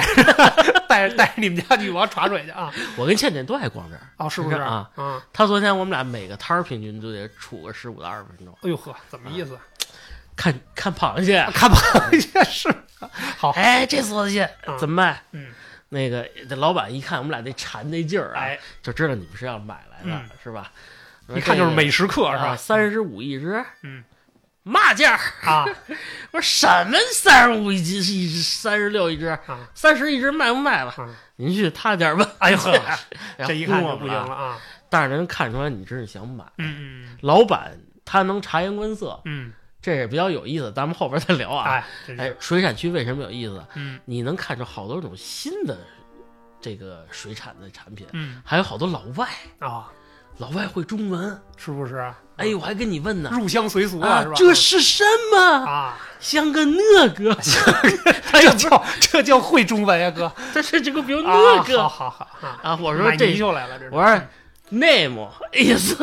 带着带着你们家女王耍水去啊！我跟倩倩都爱逛这儿，哦，是不是啊？啊，他昨天我们俩每个摊儿平均都得杵个十五到二十分钟。哎呦呵，怎么意思？看看螃蟹，看螃蟹是好。哎，这梭子蟹怎么卖？嗯，那个这老板一看我们俩那馋那劲儿啊，就知道你们是要买来的，是吧？一看就是美食客，是吧？三十五一只，嗯。嘛价啊？我说什么三十五一只，一只三十六一只，三十一只卖不卖吧？您去他家问。哎呦呵，这一看就不行了啊！但是能看出来你真是想买。嗯嗯。老板他能察言观色，嗯，这也比较有意思。咱们后边再聊啊。哎，哎，水产区为什么有意思？嗯，你能看出好多种新的这个水产的产品，嗯，还有好多老外啊。老外会中文是不是？哎，我还跟你问呢，入乡随俗啊，是吧？这是什么啊？像个那个，这叫这叫会中文呀，哥。这是这个比如那个，好好好啊！我说这就来了，这我说 name is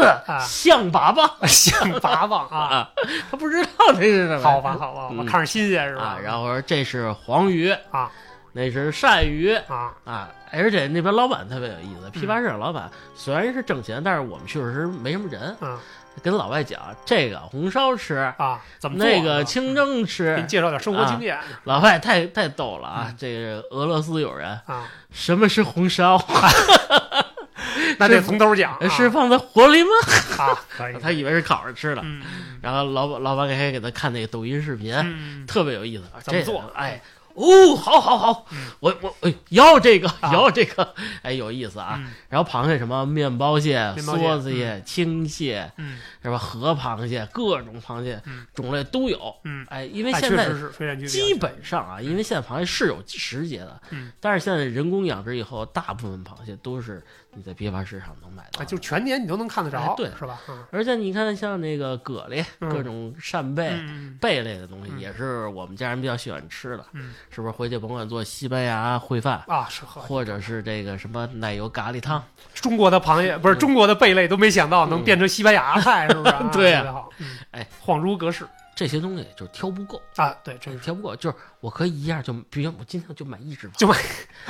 象拔蚌，象拔蚌 啊！他不知道这是什么，好吧好吧，我看着新鲜是吧？然后我说这是黄鱼啊，那是鳝鱼啊啊。而且那边老板特别有意思，批发市场老板虽然是挣钱，但是我们确实没什么人。嗯，跟老外讲这个红烧吃啊，怎么那个清蒸吃，给你介绍点生活经验。老外太太逗了啊！这个俄罗斯友人啊，什么是红烧？那得从头讲，是放在火里吗？啊，可以。他以为是烤着吃的。嗯，然后老板老板给给他看那个抖音视频，特别有意思。怎么做？哎。哦，好，好，好，我我哎，要这个，要这个，哎，有意思啊。然后螃蟹什么面包蟹、梭子蟹、青蟹，嗯，是吧？河螃蟹，各种螃蟹种类都有。嗯，哎，因为现在基本上啊，因为现在螃蟹是有时节的，嗯，但是现在人工养殖以后，大部分螃蟹都是你在批发市场能买到，就全年你都能看得着，对，是吧？而且你看，像那个蛤蜊，各种扇贝、贝类的东西，也是我们家人比较喜欢吃的。嗯。是不是回去甭管做西班牙烩饭啊，是喝，或者是这个什么奶油咖喱汤，中国的螃蟹不是中国的贝类都没想到能变成西班牙菜，是不是？对好，哎，恍如隔世。这些东西就是挑不够啊，对，真是挑不够。就是我可以一样就，比如我今天就买一只，就买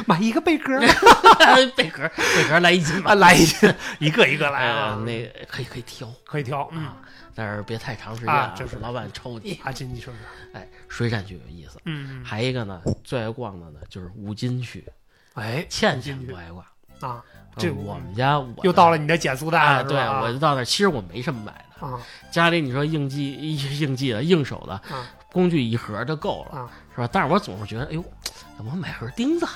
买一个贝壳，贝壳贝壳来一斤吧，来一斤，一个一个来啊。那可以可以挑，可以挑，嗯，但是别太长时间啊，就是老板抽你啊，经济说哎，水产区有意思，嗯，还一个呢，最爱逛的呢就是五金区，哎，倩倩不爱逛，啊。这我们家我又到了你的减速带了，对，我就到那。其实我没什么买的啊，家里你说应季应季的应手的工具一盒就够了，是吧？但是我总是觉得，哎呦，要不买盒钉子？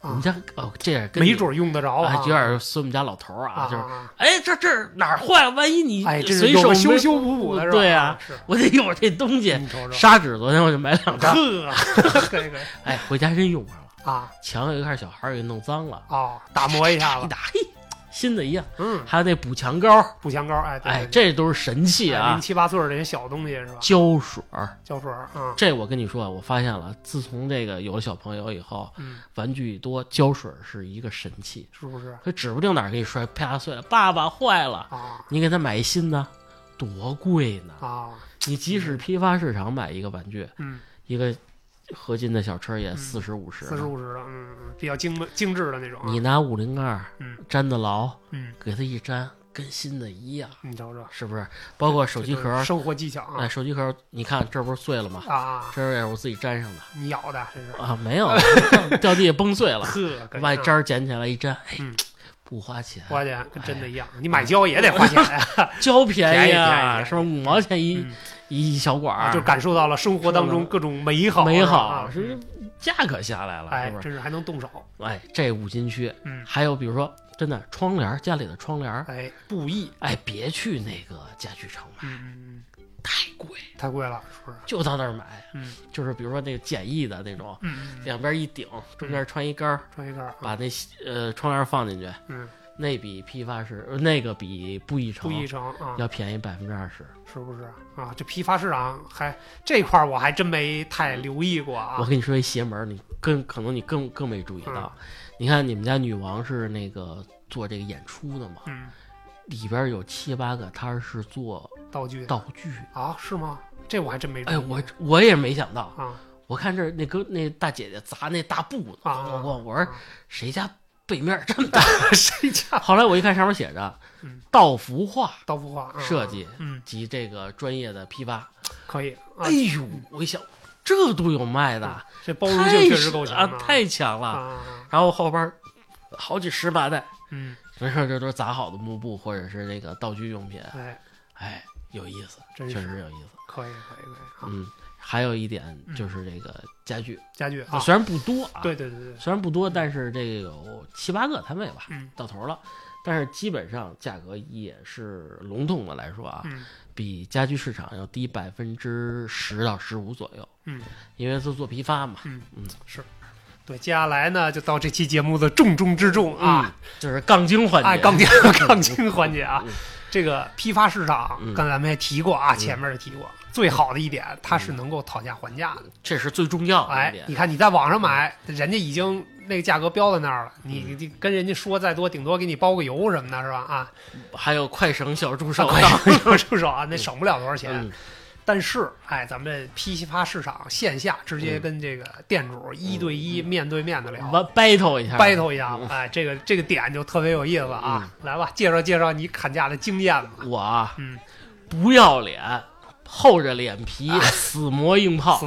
我们家哦，这也没准用得着啊，有点随我们家老头儿啊，就是哎，这这哪儿坏？万一你随手修修补补的是吧？对啊，我得有这东西。砂纸，昨天我就买两张，可以可以。哎，回家真用上了。啊，墙有一块小孩给弄脏了，哦，打磨一下子，一打，嘿，新的一样。嗯，还有那补墙膏，补墙膏，哎，哎，这都是神器啊，七八岁这些小东西是吧？胶水，胶水，嗯，这我跟你说啊，我发现了，自从这个有了小朋友以后，嗯，玩具多，胶水是一个神器，是不是？他指不定哪儿给你摔啪碎了，爸爸坏了啊，你给他买一新的，多贵呢啊！你即使批发市场买一个玩具，嗯，一个。合金的小车也四十五十，四十五十的，嗯嗯，比较精精致的那种。你拿五零二，嗯，粘的牢，嗯，给它一粘，跟新的一样。你瞅瞅，是不是？包括手机壳，生活技巧啊！哎，手机壳，你看这不是碎了吗？啊，这也是我自己粘上的。你咬的这是？啊，没有，掉地下崩碎了。呵，把渣捡起来一粘，哎，不花钱，不花钱，跟真的一样。你买胶也得花钱呀，胶便宜啊，是不是五毛钱一一小管？就感受到了生活当中各种美好，美好是。价格下来了，哎，真是还能动手，哎，这五金区，嗯，还有比如说，真的窗帘，家里的窗帘，哎，布艺，哎，别去那个家具城买，嗯太贵，太贵了，是不是？就到那儿买，嗯，就是比如说那个简易的那种，嗯，两边一顶，中间穿一杆儿，穿一杆儿，把那呃窗帘放进去，嗯。那比批发市那个比布艺城布艺城啊要便宜百分之二十，是不是啊？这批发市场还这块我还真没太留意过啊。我跟你说一邪门，你更可能你更更没注意到。你看你们家女王是那个做这个演出的嘛？嗯，里边有七八个，他是做道具道具啊？是吗？这我还真没。哎，我我也没想到啊！我看这那哥那大姐姐砸那大布子，我我我说谁家？背面这么大，谁家？后来我一看，上面写着“道服画”，道服画设计，嗯，及这个专业的批发，可以。哎呦，我一想，这都有卖的，这包容性确实够强啊，太强了。然后后边好几十把袋，嗯，没事，这都是砸好的幕布或者是那个道具用品。哎，哎，有意思，确实有意思。可以，可以，可以。嗯。还有一点就是这个家具，家具啊，虽然不多啊，对对对对，虽然不多，但是这个有七八个摊位吧，嗯，到头了，但是基本上价格也是笼统的来说啊，嗯，比家居市场要低百分之十到十五左右，嗯，因为是做批发嘛，嗯嗯。是，对，接下来呢就到这期节目的重中之重啊，就是杠精环节，杠精 杠精环节啊，这个批发市场，刚才咱们也提过啊，前面也提过。最好的一点，它是能够讨价还价的，这是最重要的哎。你看你在网上买，人家已经那个价格标在那儿了，你你跟人家说再多，顶多给你包个邮什么的，是吧？啊，还有快省小助手，快省小助手啊，那省不了多少钱。但是，哎，咱们批发市场线下直接跟这个店主一对一、面对面的聊，battle 一下，battle 一下，哎，这个这个点就特别有意思啊！来吧，介绍介绍你砍价的经验吧。我啊，嗯，不要脸。厚着脸皮，死磨硬泡，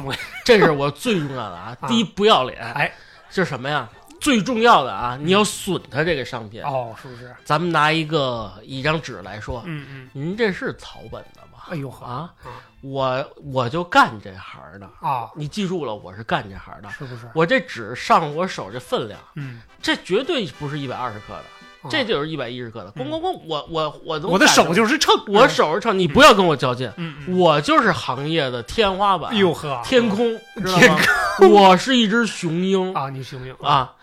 这是我最重要的啊！第一，不要脸，哎，这是什么呀？最重要的啊，你要损他这个商品。哦，是不是？咱们拿一个一张纸来说，嗯嗯，您这是草本的吗？哎呦呵。啊，我我就干这行的啊，你记住了，我是干这行的，是不是？我这纸上我手这分量，嗯，这绝对不是一百二十克的。这就是一百一十克的，咣咣咣！我我我我的手就是秤，我手是秤，你不要跟我较劲，嗯，我就是行业的天花板，哎呦呵，天空，天空，我是一只雄鹰啊，你雄鹰啊，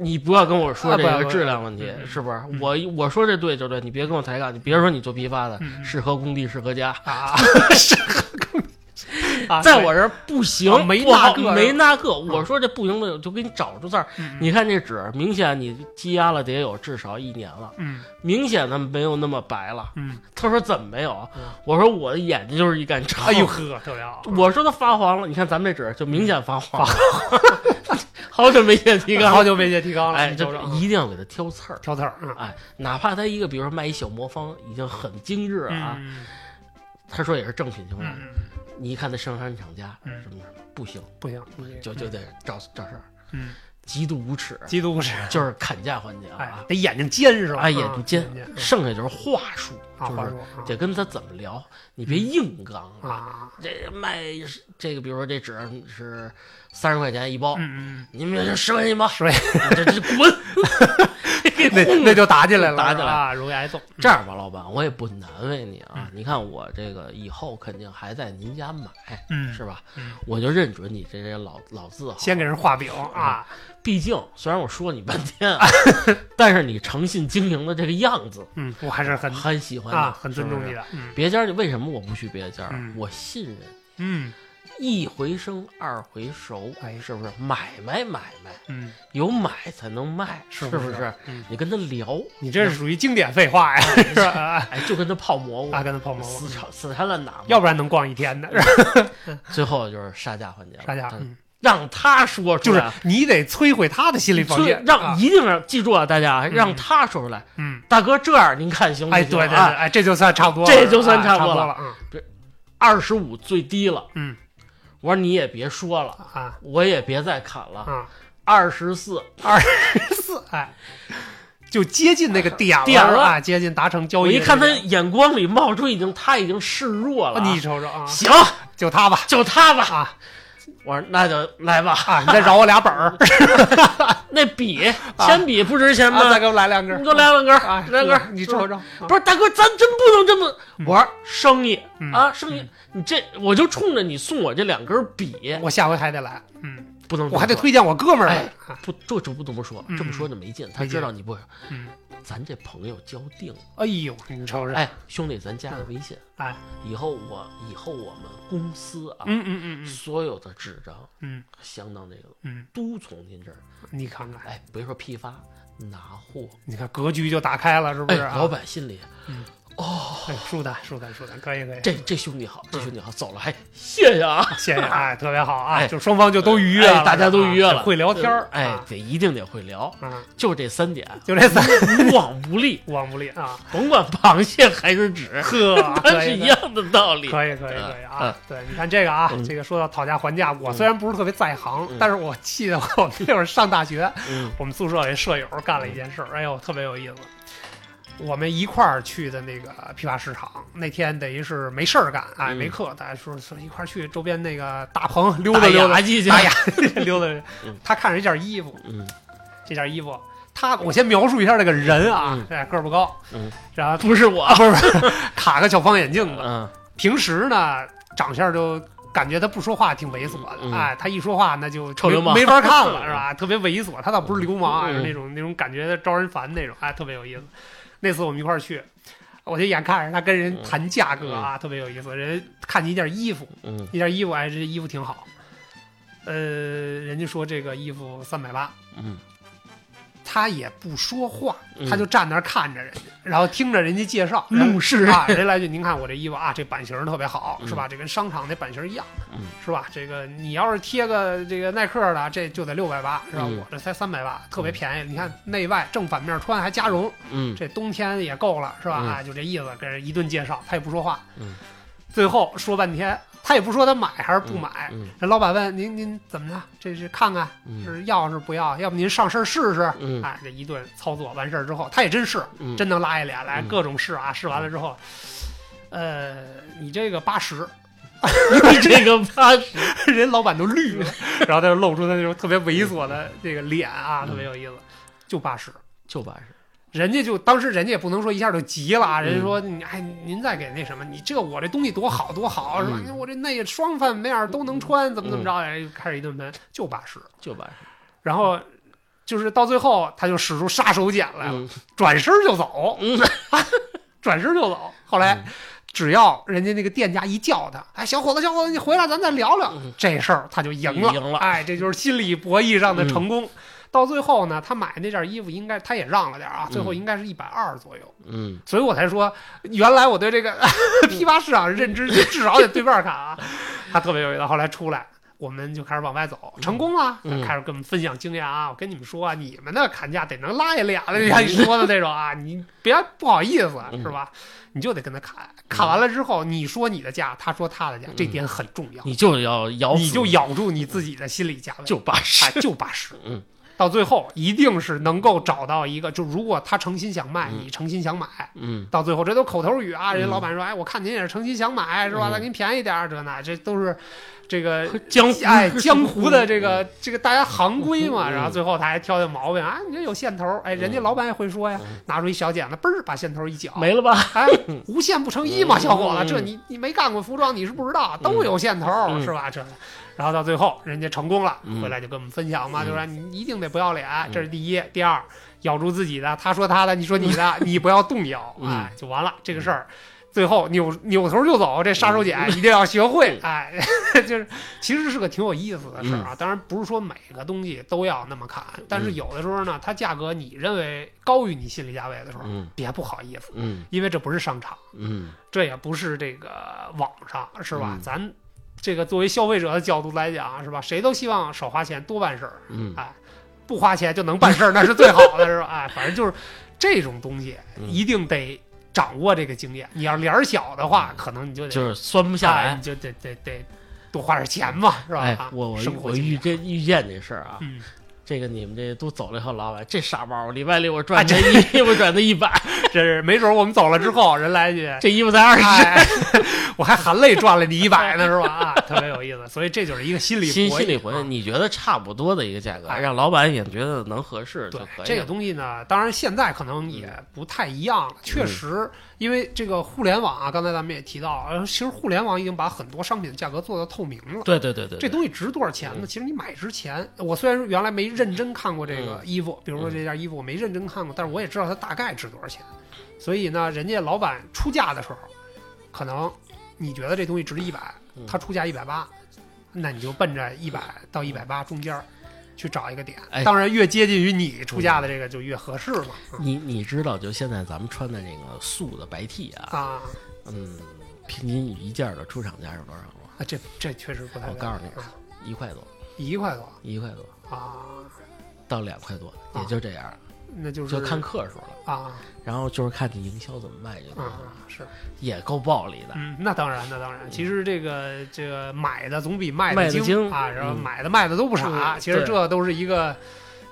你不要跟我说这个质量问题，嗯是不是？我我说这对就对，你别跟我抬杠，你别说你做批发的，适合工地适合家。啊，适 合在我这儿不行，没那个，没那个。我说这不行的，就给你找出字儿。你看这纸，明显你积压了得有至少一年了。嗯，明显的没有那么白了。嗯，他说怎么没有？我说我的眼睛就是一杆秤。哎呦呵。我说它发黄了，你看咱们这纸就明显发黄。好久没写提纲，好久没写提纲了。哎，就一定要给他挑刺儿，挑刺儿。哎，哪怕他一个，比如说卖一小魔方，已经很精致了啊。他说也是正品情况。你一看那生产厂家什么不行，不行，就就得找找事儿。嗯，极度无耻，极度无耻，就是砍价环节啊，得眼睛尖是吧？哎，眼睛尖，剩下就是话术，就是得跟他怎么聊，你别硬刚啊。这卖这个，比如说这纸是三十块钱一包，嗯嗯，你们就十块钱一包，十块钱，这这滚。那那就打起来了，打起来啊，容易挨揍。这样吧，老板，我也不难为你啊。你看我这个以后肯定还在您家买，嗯，是吧？我就认准你这些老老字号，先给人画饼啊。毕竟虽然我说你半天啊，但是你诚信经营的这个样子，嗯，我还是很很喜欢啊，很尊重你的。别家，为什么我不去别家？我信任。嗯。一回生，二回熟，哎，是不是买卖买卖？嗯，有买才能卖，是不是？你跟他聊，你这是属于经典废话呀，是吧？哎，就跟他泡蘑菇，啊，跟他泡蘑菇，死缠死缠烂打，要不然能逛一天呢。最后就是杀价环节，杀价，让他说出来，就是你得摧毁他的心理防线，让一定要记住啊，大家让他说出来。嗯，大哥，这样您看行不行？哎，对对对，哎，这就算差不多，这就算差不多了。嗯，二十五最低了。嗯。我说你也别说了啊，我也别再砍了啊，二十四，二十四，哎，就接近那个点了啊，接近达成交易。我一看他眼光里冒出已经他已经示弱了，你瞅瞅啊，行，就他吧，就他吧啊。我说那就来吧啊，你再饶我俩本儿 那笔铅笔不值钱吗？再给我来两根，你给我来两根啊，两根，你瞅瞅，不是大哥，咱真不能这么玩生意嗯啊，生意。你这我就冲着你送我这两根笔，我下回还得来，嗯，不能，我还得推荐我哥们儿来，不，这这不这么说，这么说就没劲，他知道你不，嗯，咱这朋友交定了，哎呦，你瞅瞅，哎，兄弟，咱加个微信，哎，以后我以后我们公司啊，嗯嗯嗯嗯，所有的纸张，嗯，相当这个，嗯，都从您这儿，你看看，哎，别说批发，拿货，你看格局就打开了，是不是？老板心里，嗯。哦，舒坦，舒坦，舒坦，可以，可以。这这兄弟好，这兄弟好，走了，还谢谢啊，谢谢，哎，特别好啊，哎，就双方就都愉悦了，大家都愉悦了，会聊天儿，哎，得一定得会聊，嗯，就这三点，就这三，无往不利，无往不利啊，甭管螃蟹还是纸，呵，它是一样的道理，可以，可以，可以啊，对，你看这个啊，这个说到讨价还价，我虽然不是特别在行，但是我记得我那会儿上大学，我们宿舍有舍友干了一件事，哎呦，特别有意思。我们一块儿去的那个批发市场，那天等于是没事儿干，哎，没课，大家说说一块儿去周边那个大棚溜达溜达，打牙 溜达。他看着一件衣服，嗯，这件衣服，他我先描述一下这个人啊，哎，个儿不高，嗯，然后不是我，不是不是，卡个小方眼镜子，嗯，平时呢长相就感觉他不说话挺猥琐的，哎，他一说话那就臭流氓，没法看了是吧？特别猥琐，他倒不是流氓，啊那种那种感觉招人烦那种，哎，特别有意思。那次我们一块儿去，我就眼看着他跟人谈价格啊，特别有意思。人看见一件衣服，一件衣服，哎，这衣服挺好。呃，人家说这个衣服三百八，嗯，他也不说话，他就站那儿看着人家，然后听着人家介绍，怒视啊，人来句，您看我这衣服啊，这版型特别好，是吧？这跟商场那版型一样，是吧？这个你要是贴个这个耐克的，这就得六百八，是吧？我这才三百八，特别便宜。你看内外正反面穿还加绒，嗯，这冬天也够了，是吧？啊，就这意思，给人一顿介绍，他也不说话，嗯，最后说半天。他也不说他买还是不买，人老板问您您怎么着？这是看看是要是不要？要不您上身试试？哎，这一顿操作完事儿之后，他也真是真能拉一脸来，各种试啊，试完了之后，呃，你这个八十，你这个八十，人老板都绿了，然后他就露出他那种特别猥琐的这个脸啊，特别有意思，就八十，就八十。人家就当时人家也不能说一下就急了啊，人家说你哎您再给那什么，你这我这东西多好多好是吧？我这内双反面都能穿，怎么怎么着？哎，开始一顿喷，就八十，就八十。然后就是到最后，他就使出杀手锏来了，转身就走，转身就走。后来只要人家那个店家一叫他，哎，小伙子，小伙子，你回来，咱再聊聊这事儿，他就赢了。赢了，哎，这就是心理博弈上的成功。到最后呢，他买那件衣服应该他也让了点啊，最后应该是一百二左右。嗯，所以我才说，原来我对这个 批发市场认知至少得对半砍啊。他特别有意思。后来出来，我们就开始往外走，成功了，开始跟我们分享经验啊。我跟你们说，你们的砍价得能拉下脸的，像你说的那种啊，你别不好意思是吧？你就得跟他砍，砍完了之后，你说你的价，他说他的价，这点很重要。你就要咬，你就咬住你自己的心理价位，就八十，就八十。嗯。到最后一定是能够找到一个，就如果他诚心想卖，嗯。你诚心想买，嗯。到最后这都口头语啊，人家嗯。老板说，哎，我看您也是诚心想买，是吧？嗯。再给您便宜点儿，这那这都是这个江湖哎，江湖的这个这个大家行规嘛，嗯然后最后他还挑挑毛病啊，你这有线头，哎，人家老板也会说呀嗯，拿出一小剪子，嘣儿把线头一绞，没了吧？哎，无线不成衣嘛，嗯。小伙子，嗯。这你你没干过服装，你是不知道，都有线头嗯。是吧？这，然后到最后人家成功了，嗯。回来就跟我们分享嘛，嗯。就说你一定得不要脸，这是第一，第二，咬住自己的，他说他的，你说你的，你不要动摇，嗯哎，就完了这个事儿。最后扭扭头就走，这杀手锏一定要学会。哎，就是其实是个挺有意思的事儿啊。当然不是说每个东西都要那么砍，但是有的时候呢，它价格你认为高于你心理价位的时候，嗯。别不好意思，嗯。因为这不是商场，嗯。这也不是这个网上，是吧？嗯。咱这个作为消费者的角度来讲，是吧？谁都希望少花钱多办事儿，嗯哎，不花钱就能办事儿，那是最好的，是吧？哎，反正就是这种东西嗯一定得掌握这个经验。你要脸儿小的话，可能你就得就是酸不下来哎你。就得得得多花点钱嘛，是吧？我我生活我遇这遇见这事儿啊，嗯，这个你们这都走了以后，老板这傻包，礼拜六我赚这衣 服赚的一百，这是没准我们走了之后，人来一句。这衣服才二十。哎，我还含泪赚了你一百呢，是吧？啊，特别有意思，所以这就是一个心理心心理活动，你觉得差不多的一个价格，哎让老板也觉得能合适就对可以。这个东西呢，当然现在可能也不太一样了。确实，因为这个互联网啊，刚才咱们也提到，呃，其实互联网已经把很多商品的价格做到透明了。对对对对，这东西值多少钱呢？其实你买之前，我虽然原来没认真看过这嗯个衣服，比如说这件衣服我没认真看过，但是我也知道它大概值多少钱。所以呢，人家老板出价的时候，可能你觉得这东西值一百嗯，他出价一百八，那你就奔着一百到一百八中间儿去找一个点。哎。当然，越接近于你出价的这个就越合适嘛。你你知道，就现在咱们穿的这个素的白 T 啊，啊，嗯，平均一件的出厂价是多少吗？啊这这确实不太。我告诉你啊。一块多，一块多。一块多。啊，到两块多，啊。也就这样，那就是就看克数了。啊然后就是看你营销怎么卖就行啊，是。也够暴利的。嗯，那当然，那当然。其实这个这个买的总比卖的精啊，然后嗯买的卖的都不傻。嗯其实这都是一个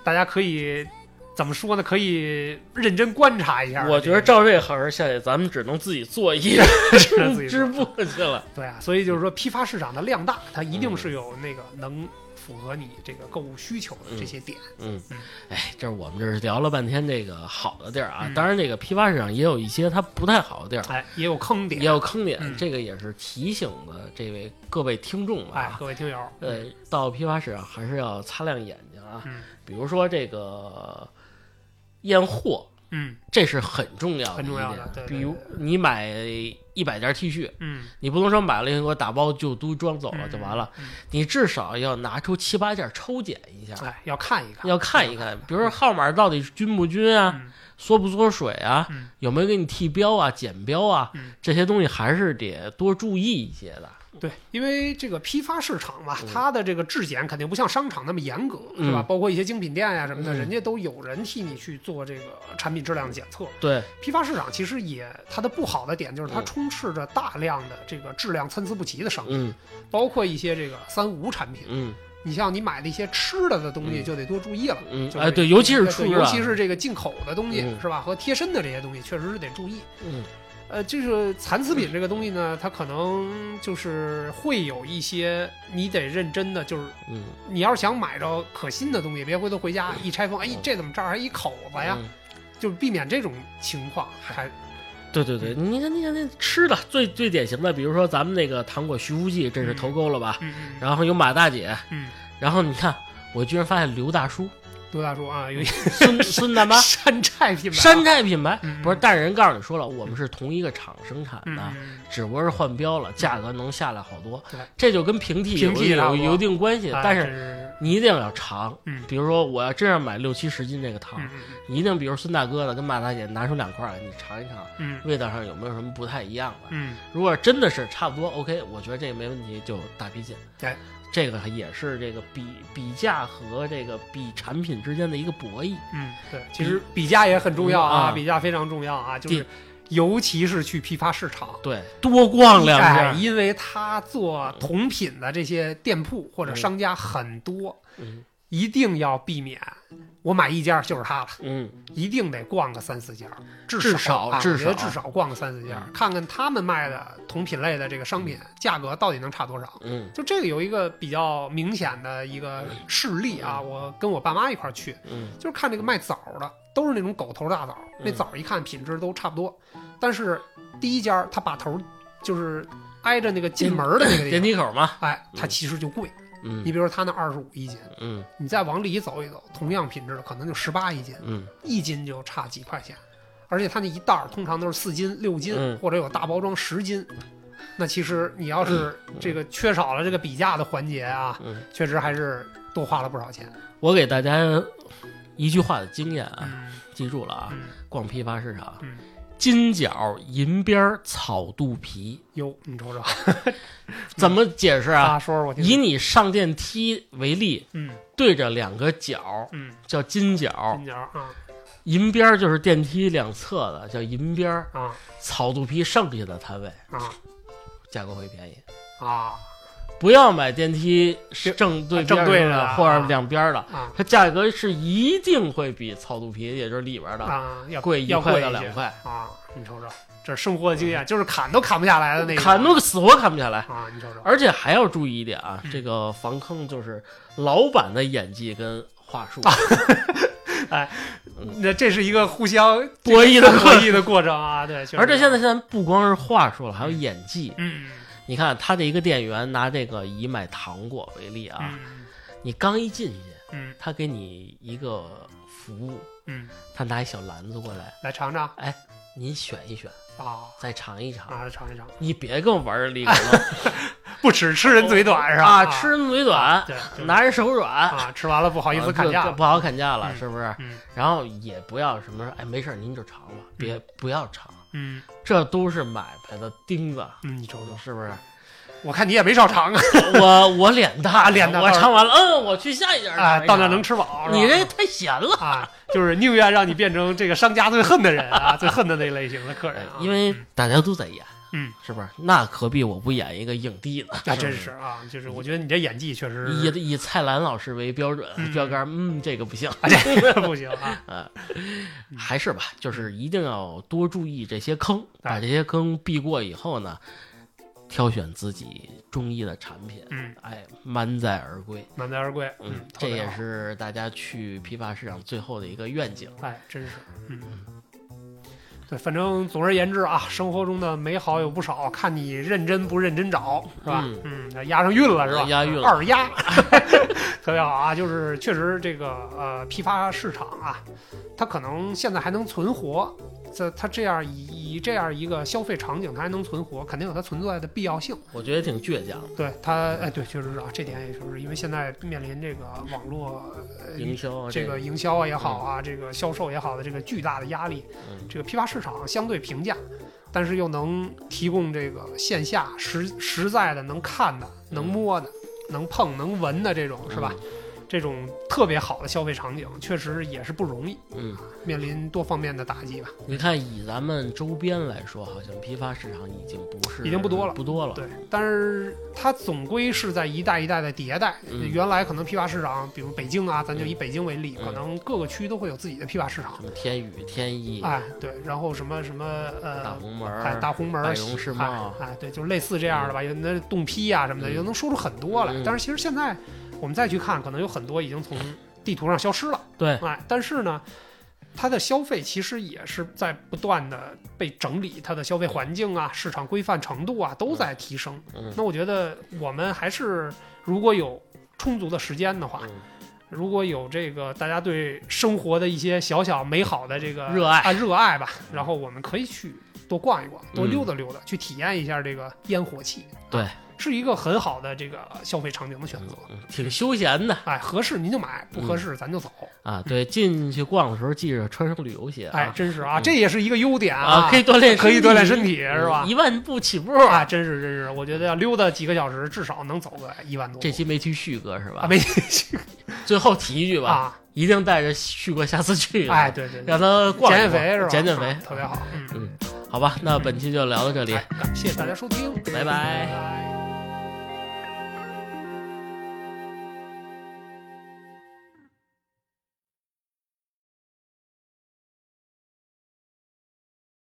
大家可以怎么说呢？可以认真观察一下。我觉得赵瑞行儿下去，咱们只能自己做一织布 去了。对啊，所以就是说，批发市场的量大，它一定嗯是有那个能符合你这个购物需求的这些点。嗯嗯，哎，这是我们这是聊了半天这个好的地儿啊。嗯当然，这个批发市场也有一些它不太好的地儿，哎，也有坑点也。有坑点。嗯这个也是提醒的这位各位听众吧。哎，各位听友，呃，到批发市场还是要擦亮眼睛啊。嗯比如说这个验货，嗯。这是很重要的很重要的比如你买一百件 T 恤，嗯，你不能说买了以后给我打包就都装走了嗯就完了，嗯。你至少要拿出七八件抽检一下，哎，要看一看，要看一看，比如说号码到底均不均啊，嗯。缩不缩水啊，嗯。有没有给你剃标啊、剪标啊，嗯。这些东西还是得多注意一些的。对，因为这个批发市场嘛，嗯它的这个质检肯定不像商场那么严格，是吧？嗯包括一些精品店呀、什么的，嗯人家都有人替你去做这个产品质量的检测。对，批发市场其实也它的不好的点就是它嗯充斥着大量的这个质量参差不齐的商品，嗯包括一些这个三无产品。嗯你像你买的一些吃的的东西，嗯就得多注意了。嗯，哎，对，尤其是尤其是这个进口的东西，嗯是吧？和贴身的这些东西，确实是得注意。嗯呃，就是残次品这个东西呢，它可能就是会有一些你得认真的，就是嗯，你要是想买着可心的东西，别回头回家一拆封，哎，这怎么这儿还一口子呀？嗯就是避免这种情况，还对对对，你看你看那吃的最最典型的，比如说咱们那个糖果徐福记，这是头钩了吧？嗯嗯然后有马大姐，嗯，然后你看，我居然发现刘大叔、刘大叔啊，有一孙 孙大妈。山寨品牌啊，山寨品牌。嗯不是，但是人告诉你说了，我们是同一个厂生产嗯的，嗯。只不过是换标了，价格能下来好多。对。这就跟平替有有有一定关系，哎但是你一定要尝。嗯。比如说，我要真要买六七十斤这个糖，你一定比如孙大哥的跟马大姐拿出两块来，你尝一尝，嗯。味道上有没有什么不太一样的？嗯。如果真的是差不多，OK，我觉得这个没问题，就大批进。哎，这个也是这个比比价和这个比产品之间的一个博弈。嗯，对，其实比价也很重要嗯啊，啊比价非常重要啊，就是尤其是去批发市场。对，多逛两哎，下。因为他做同品的这些店铺或者商家很多，嗯一定要避免。我买一家就是它了，嗯，一定得逛个三四家，至少至少至少逛个三四家，看看他们卖的同品类的这个商品价格到底能差多少。嗯，就这个有一个比较明显的一个事例啊，我跟我爸妈一块儿去，嗯，就是看这个卖枣的，都是那种狗头大枣，那枣一看品质都差不多，但是第一家他把头就是挨着那个进门的那个电梯口嘛，哎，它其实就贵。嗯，你比如说他那二十五一斤，嗯，你再往里走一走，同样品质的可能就十八一斤，嗯，一斤就差几块钱，而且他那一袋儿通常都是四斤、六斤，或者有大包装十斤，那其实你要是这个缺少了这个比价的环节啊，确实还是多花了不少钱。我给大家一句话的经验啊，记住了啊，逛批发市场。金角银边草肚皮，哟，你瞅瞅，怎么解释啊？说说，以你上电梯为例，嗯，对着两个角，嗯，叫金角，金角啊，银边就是电梯两侧的，叫银边啊，草肚皮剩下的摊位啊，价格会便宜。啊。不要买电梯正对正对的或者两边的，它价格是一定会比草肚皮，也就是里边的啊，要贵一块到两块啊。你瞅瞅，这是生活的经验，就是砍都砍不下来的那个，砍都死活砍不下来啊。你瞅瞅，而且还要注意一点啊，这个防坑就是老板的演技跟话术。哎，那这是一个互相博弈的博弈的过程啊。对，而且现在现在不光是话术了，还有演技。嗯。你看他这一个店员拿这个以买糖果为例啊，你刚一进去，嗯，他给你一个服务，嗯，他拿一小篮子过来，来尝尝，哎，您选一选啊，再尝一尝啊，尝一尝，你别跟我玩儿这个了，不吃吃人嘴短是吧？啊，吃人嘴短，对，拿人手软啊，吃完了不好意思砍价，不好砍价了，是不是？嗯，然后也不要什么，哎，没事您就尝吧，别不要尝，嗯，这都是买卖的钉子，嗯，你瞅瞅。是不是？我看你也没少尝啊，我我脸大，脸大，我尝完了，嗯，我去下一家啊，到那能吃饱。你这太闲了。啊，就是宁愿让你变成这个商家最恨的人啊，最恨的那类型的客人，因为大家都在演，嗯，是不是？那何必我不演一个影帝呢？那真是啊，就是我觉得你这演技确实以以蔡澜老师为标准标杆，嗯，这个不行，这个不行啊，啊，还是吧，就是一定要多注意这些坑，把这些坑避过以后呢。挑选自己中意的产品，嗯，哎，满载而归，满载而归，嗯，这也是大家去批发市场最后的一个愿景，哎，真是，嗯，对，反正总而言之啊，生活中的美好有不少，看你认真不认真找，是吧？嗯，押上韵了是吧？押韵了，二押，特别好啊！就是确实这个呃批发市场啊，它可能现在还能存活。这它这样以以这样一个消费场景，它还能存活，肯定有它存在的必要性。我觉得挺倔强。对它，哎，对，确实是啊，这点也是因为现在面临这个网络营销，这个营销啊也好啊，这个销售也好的这个巨大的压力，这个批发市场相对平价，但是又能提供这个线下实实在的能看的、能摸的、能碰、能闻的这种，是吧？这种特别好的消费场景，确实也是不容易，嗯，面临多方面的打击吧。你看，以咱们周边来说，好像批发市场已经不是，已经不多了，不多了。对，但是它总归是在一代一代的迭代。原来可能批发市场，比如北京啊，咱就以北京为例，可能各个区都会有自己的批发市场，什么天宇、天一，哎，对，然后什么什么呃，大红门，哎，大红门，百荣世贸，哎，对，就是类似这样的吧，有那冻批啊什么的，又能说出很多来。但是其实现在。我们再去看，可能有很多已经从地图上消失了。对，哎，但是呢，它的消费其实也是在不断的被整理，它的消费环境啊、市场规范程度啊都在提升。那我觉得我们还是如果有充足的时间的话，如果有这个大家对生活的一些小小美好的这个热爱啊热爱吧，然后我们可以去多逛一逛，多溜达溜达，去体验一下这个烟火气。对。是一个很好的这个消费场景的选择，挺休闲的。哎，合适您就买，不合适咱就走啊。对，进去逛的时候记着穿上旅游鞋。哎，真是啊，这也是一个优点啊，可以锻炼，可以锻炼身体，是吧？一万步起步啊，真是真是，我觉得要溜达几个小时，至少能走个一万多。这期没提旭哥是吧？没提。最后提一句吧，啊，一定带着旭哥下次去。哎，对对，让他减减肥是吧？减减肥，特别好。嗯，好吧，那本期就聊到这里，感谢大家收听，拜拜。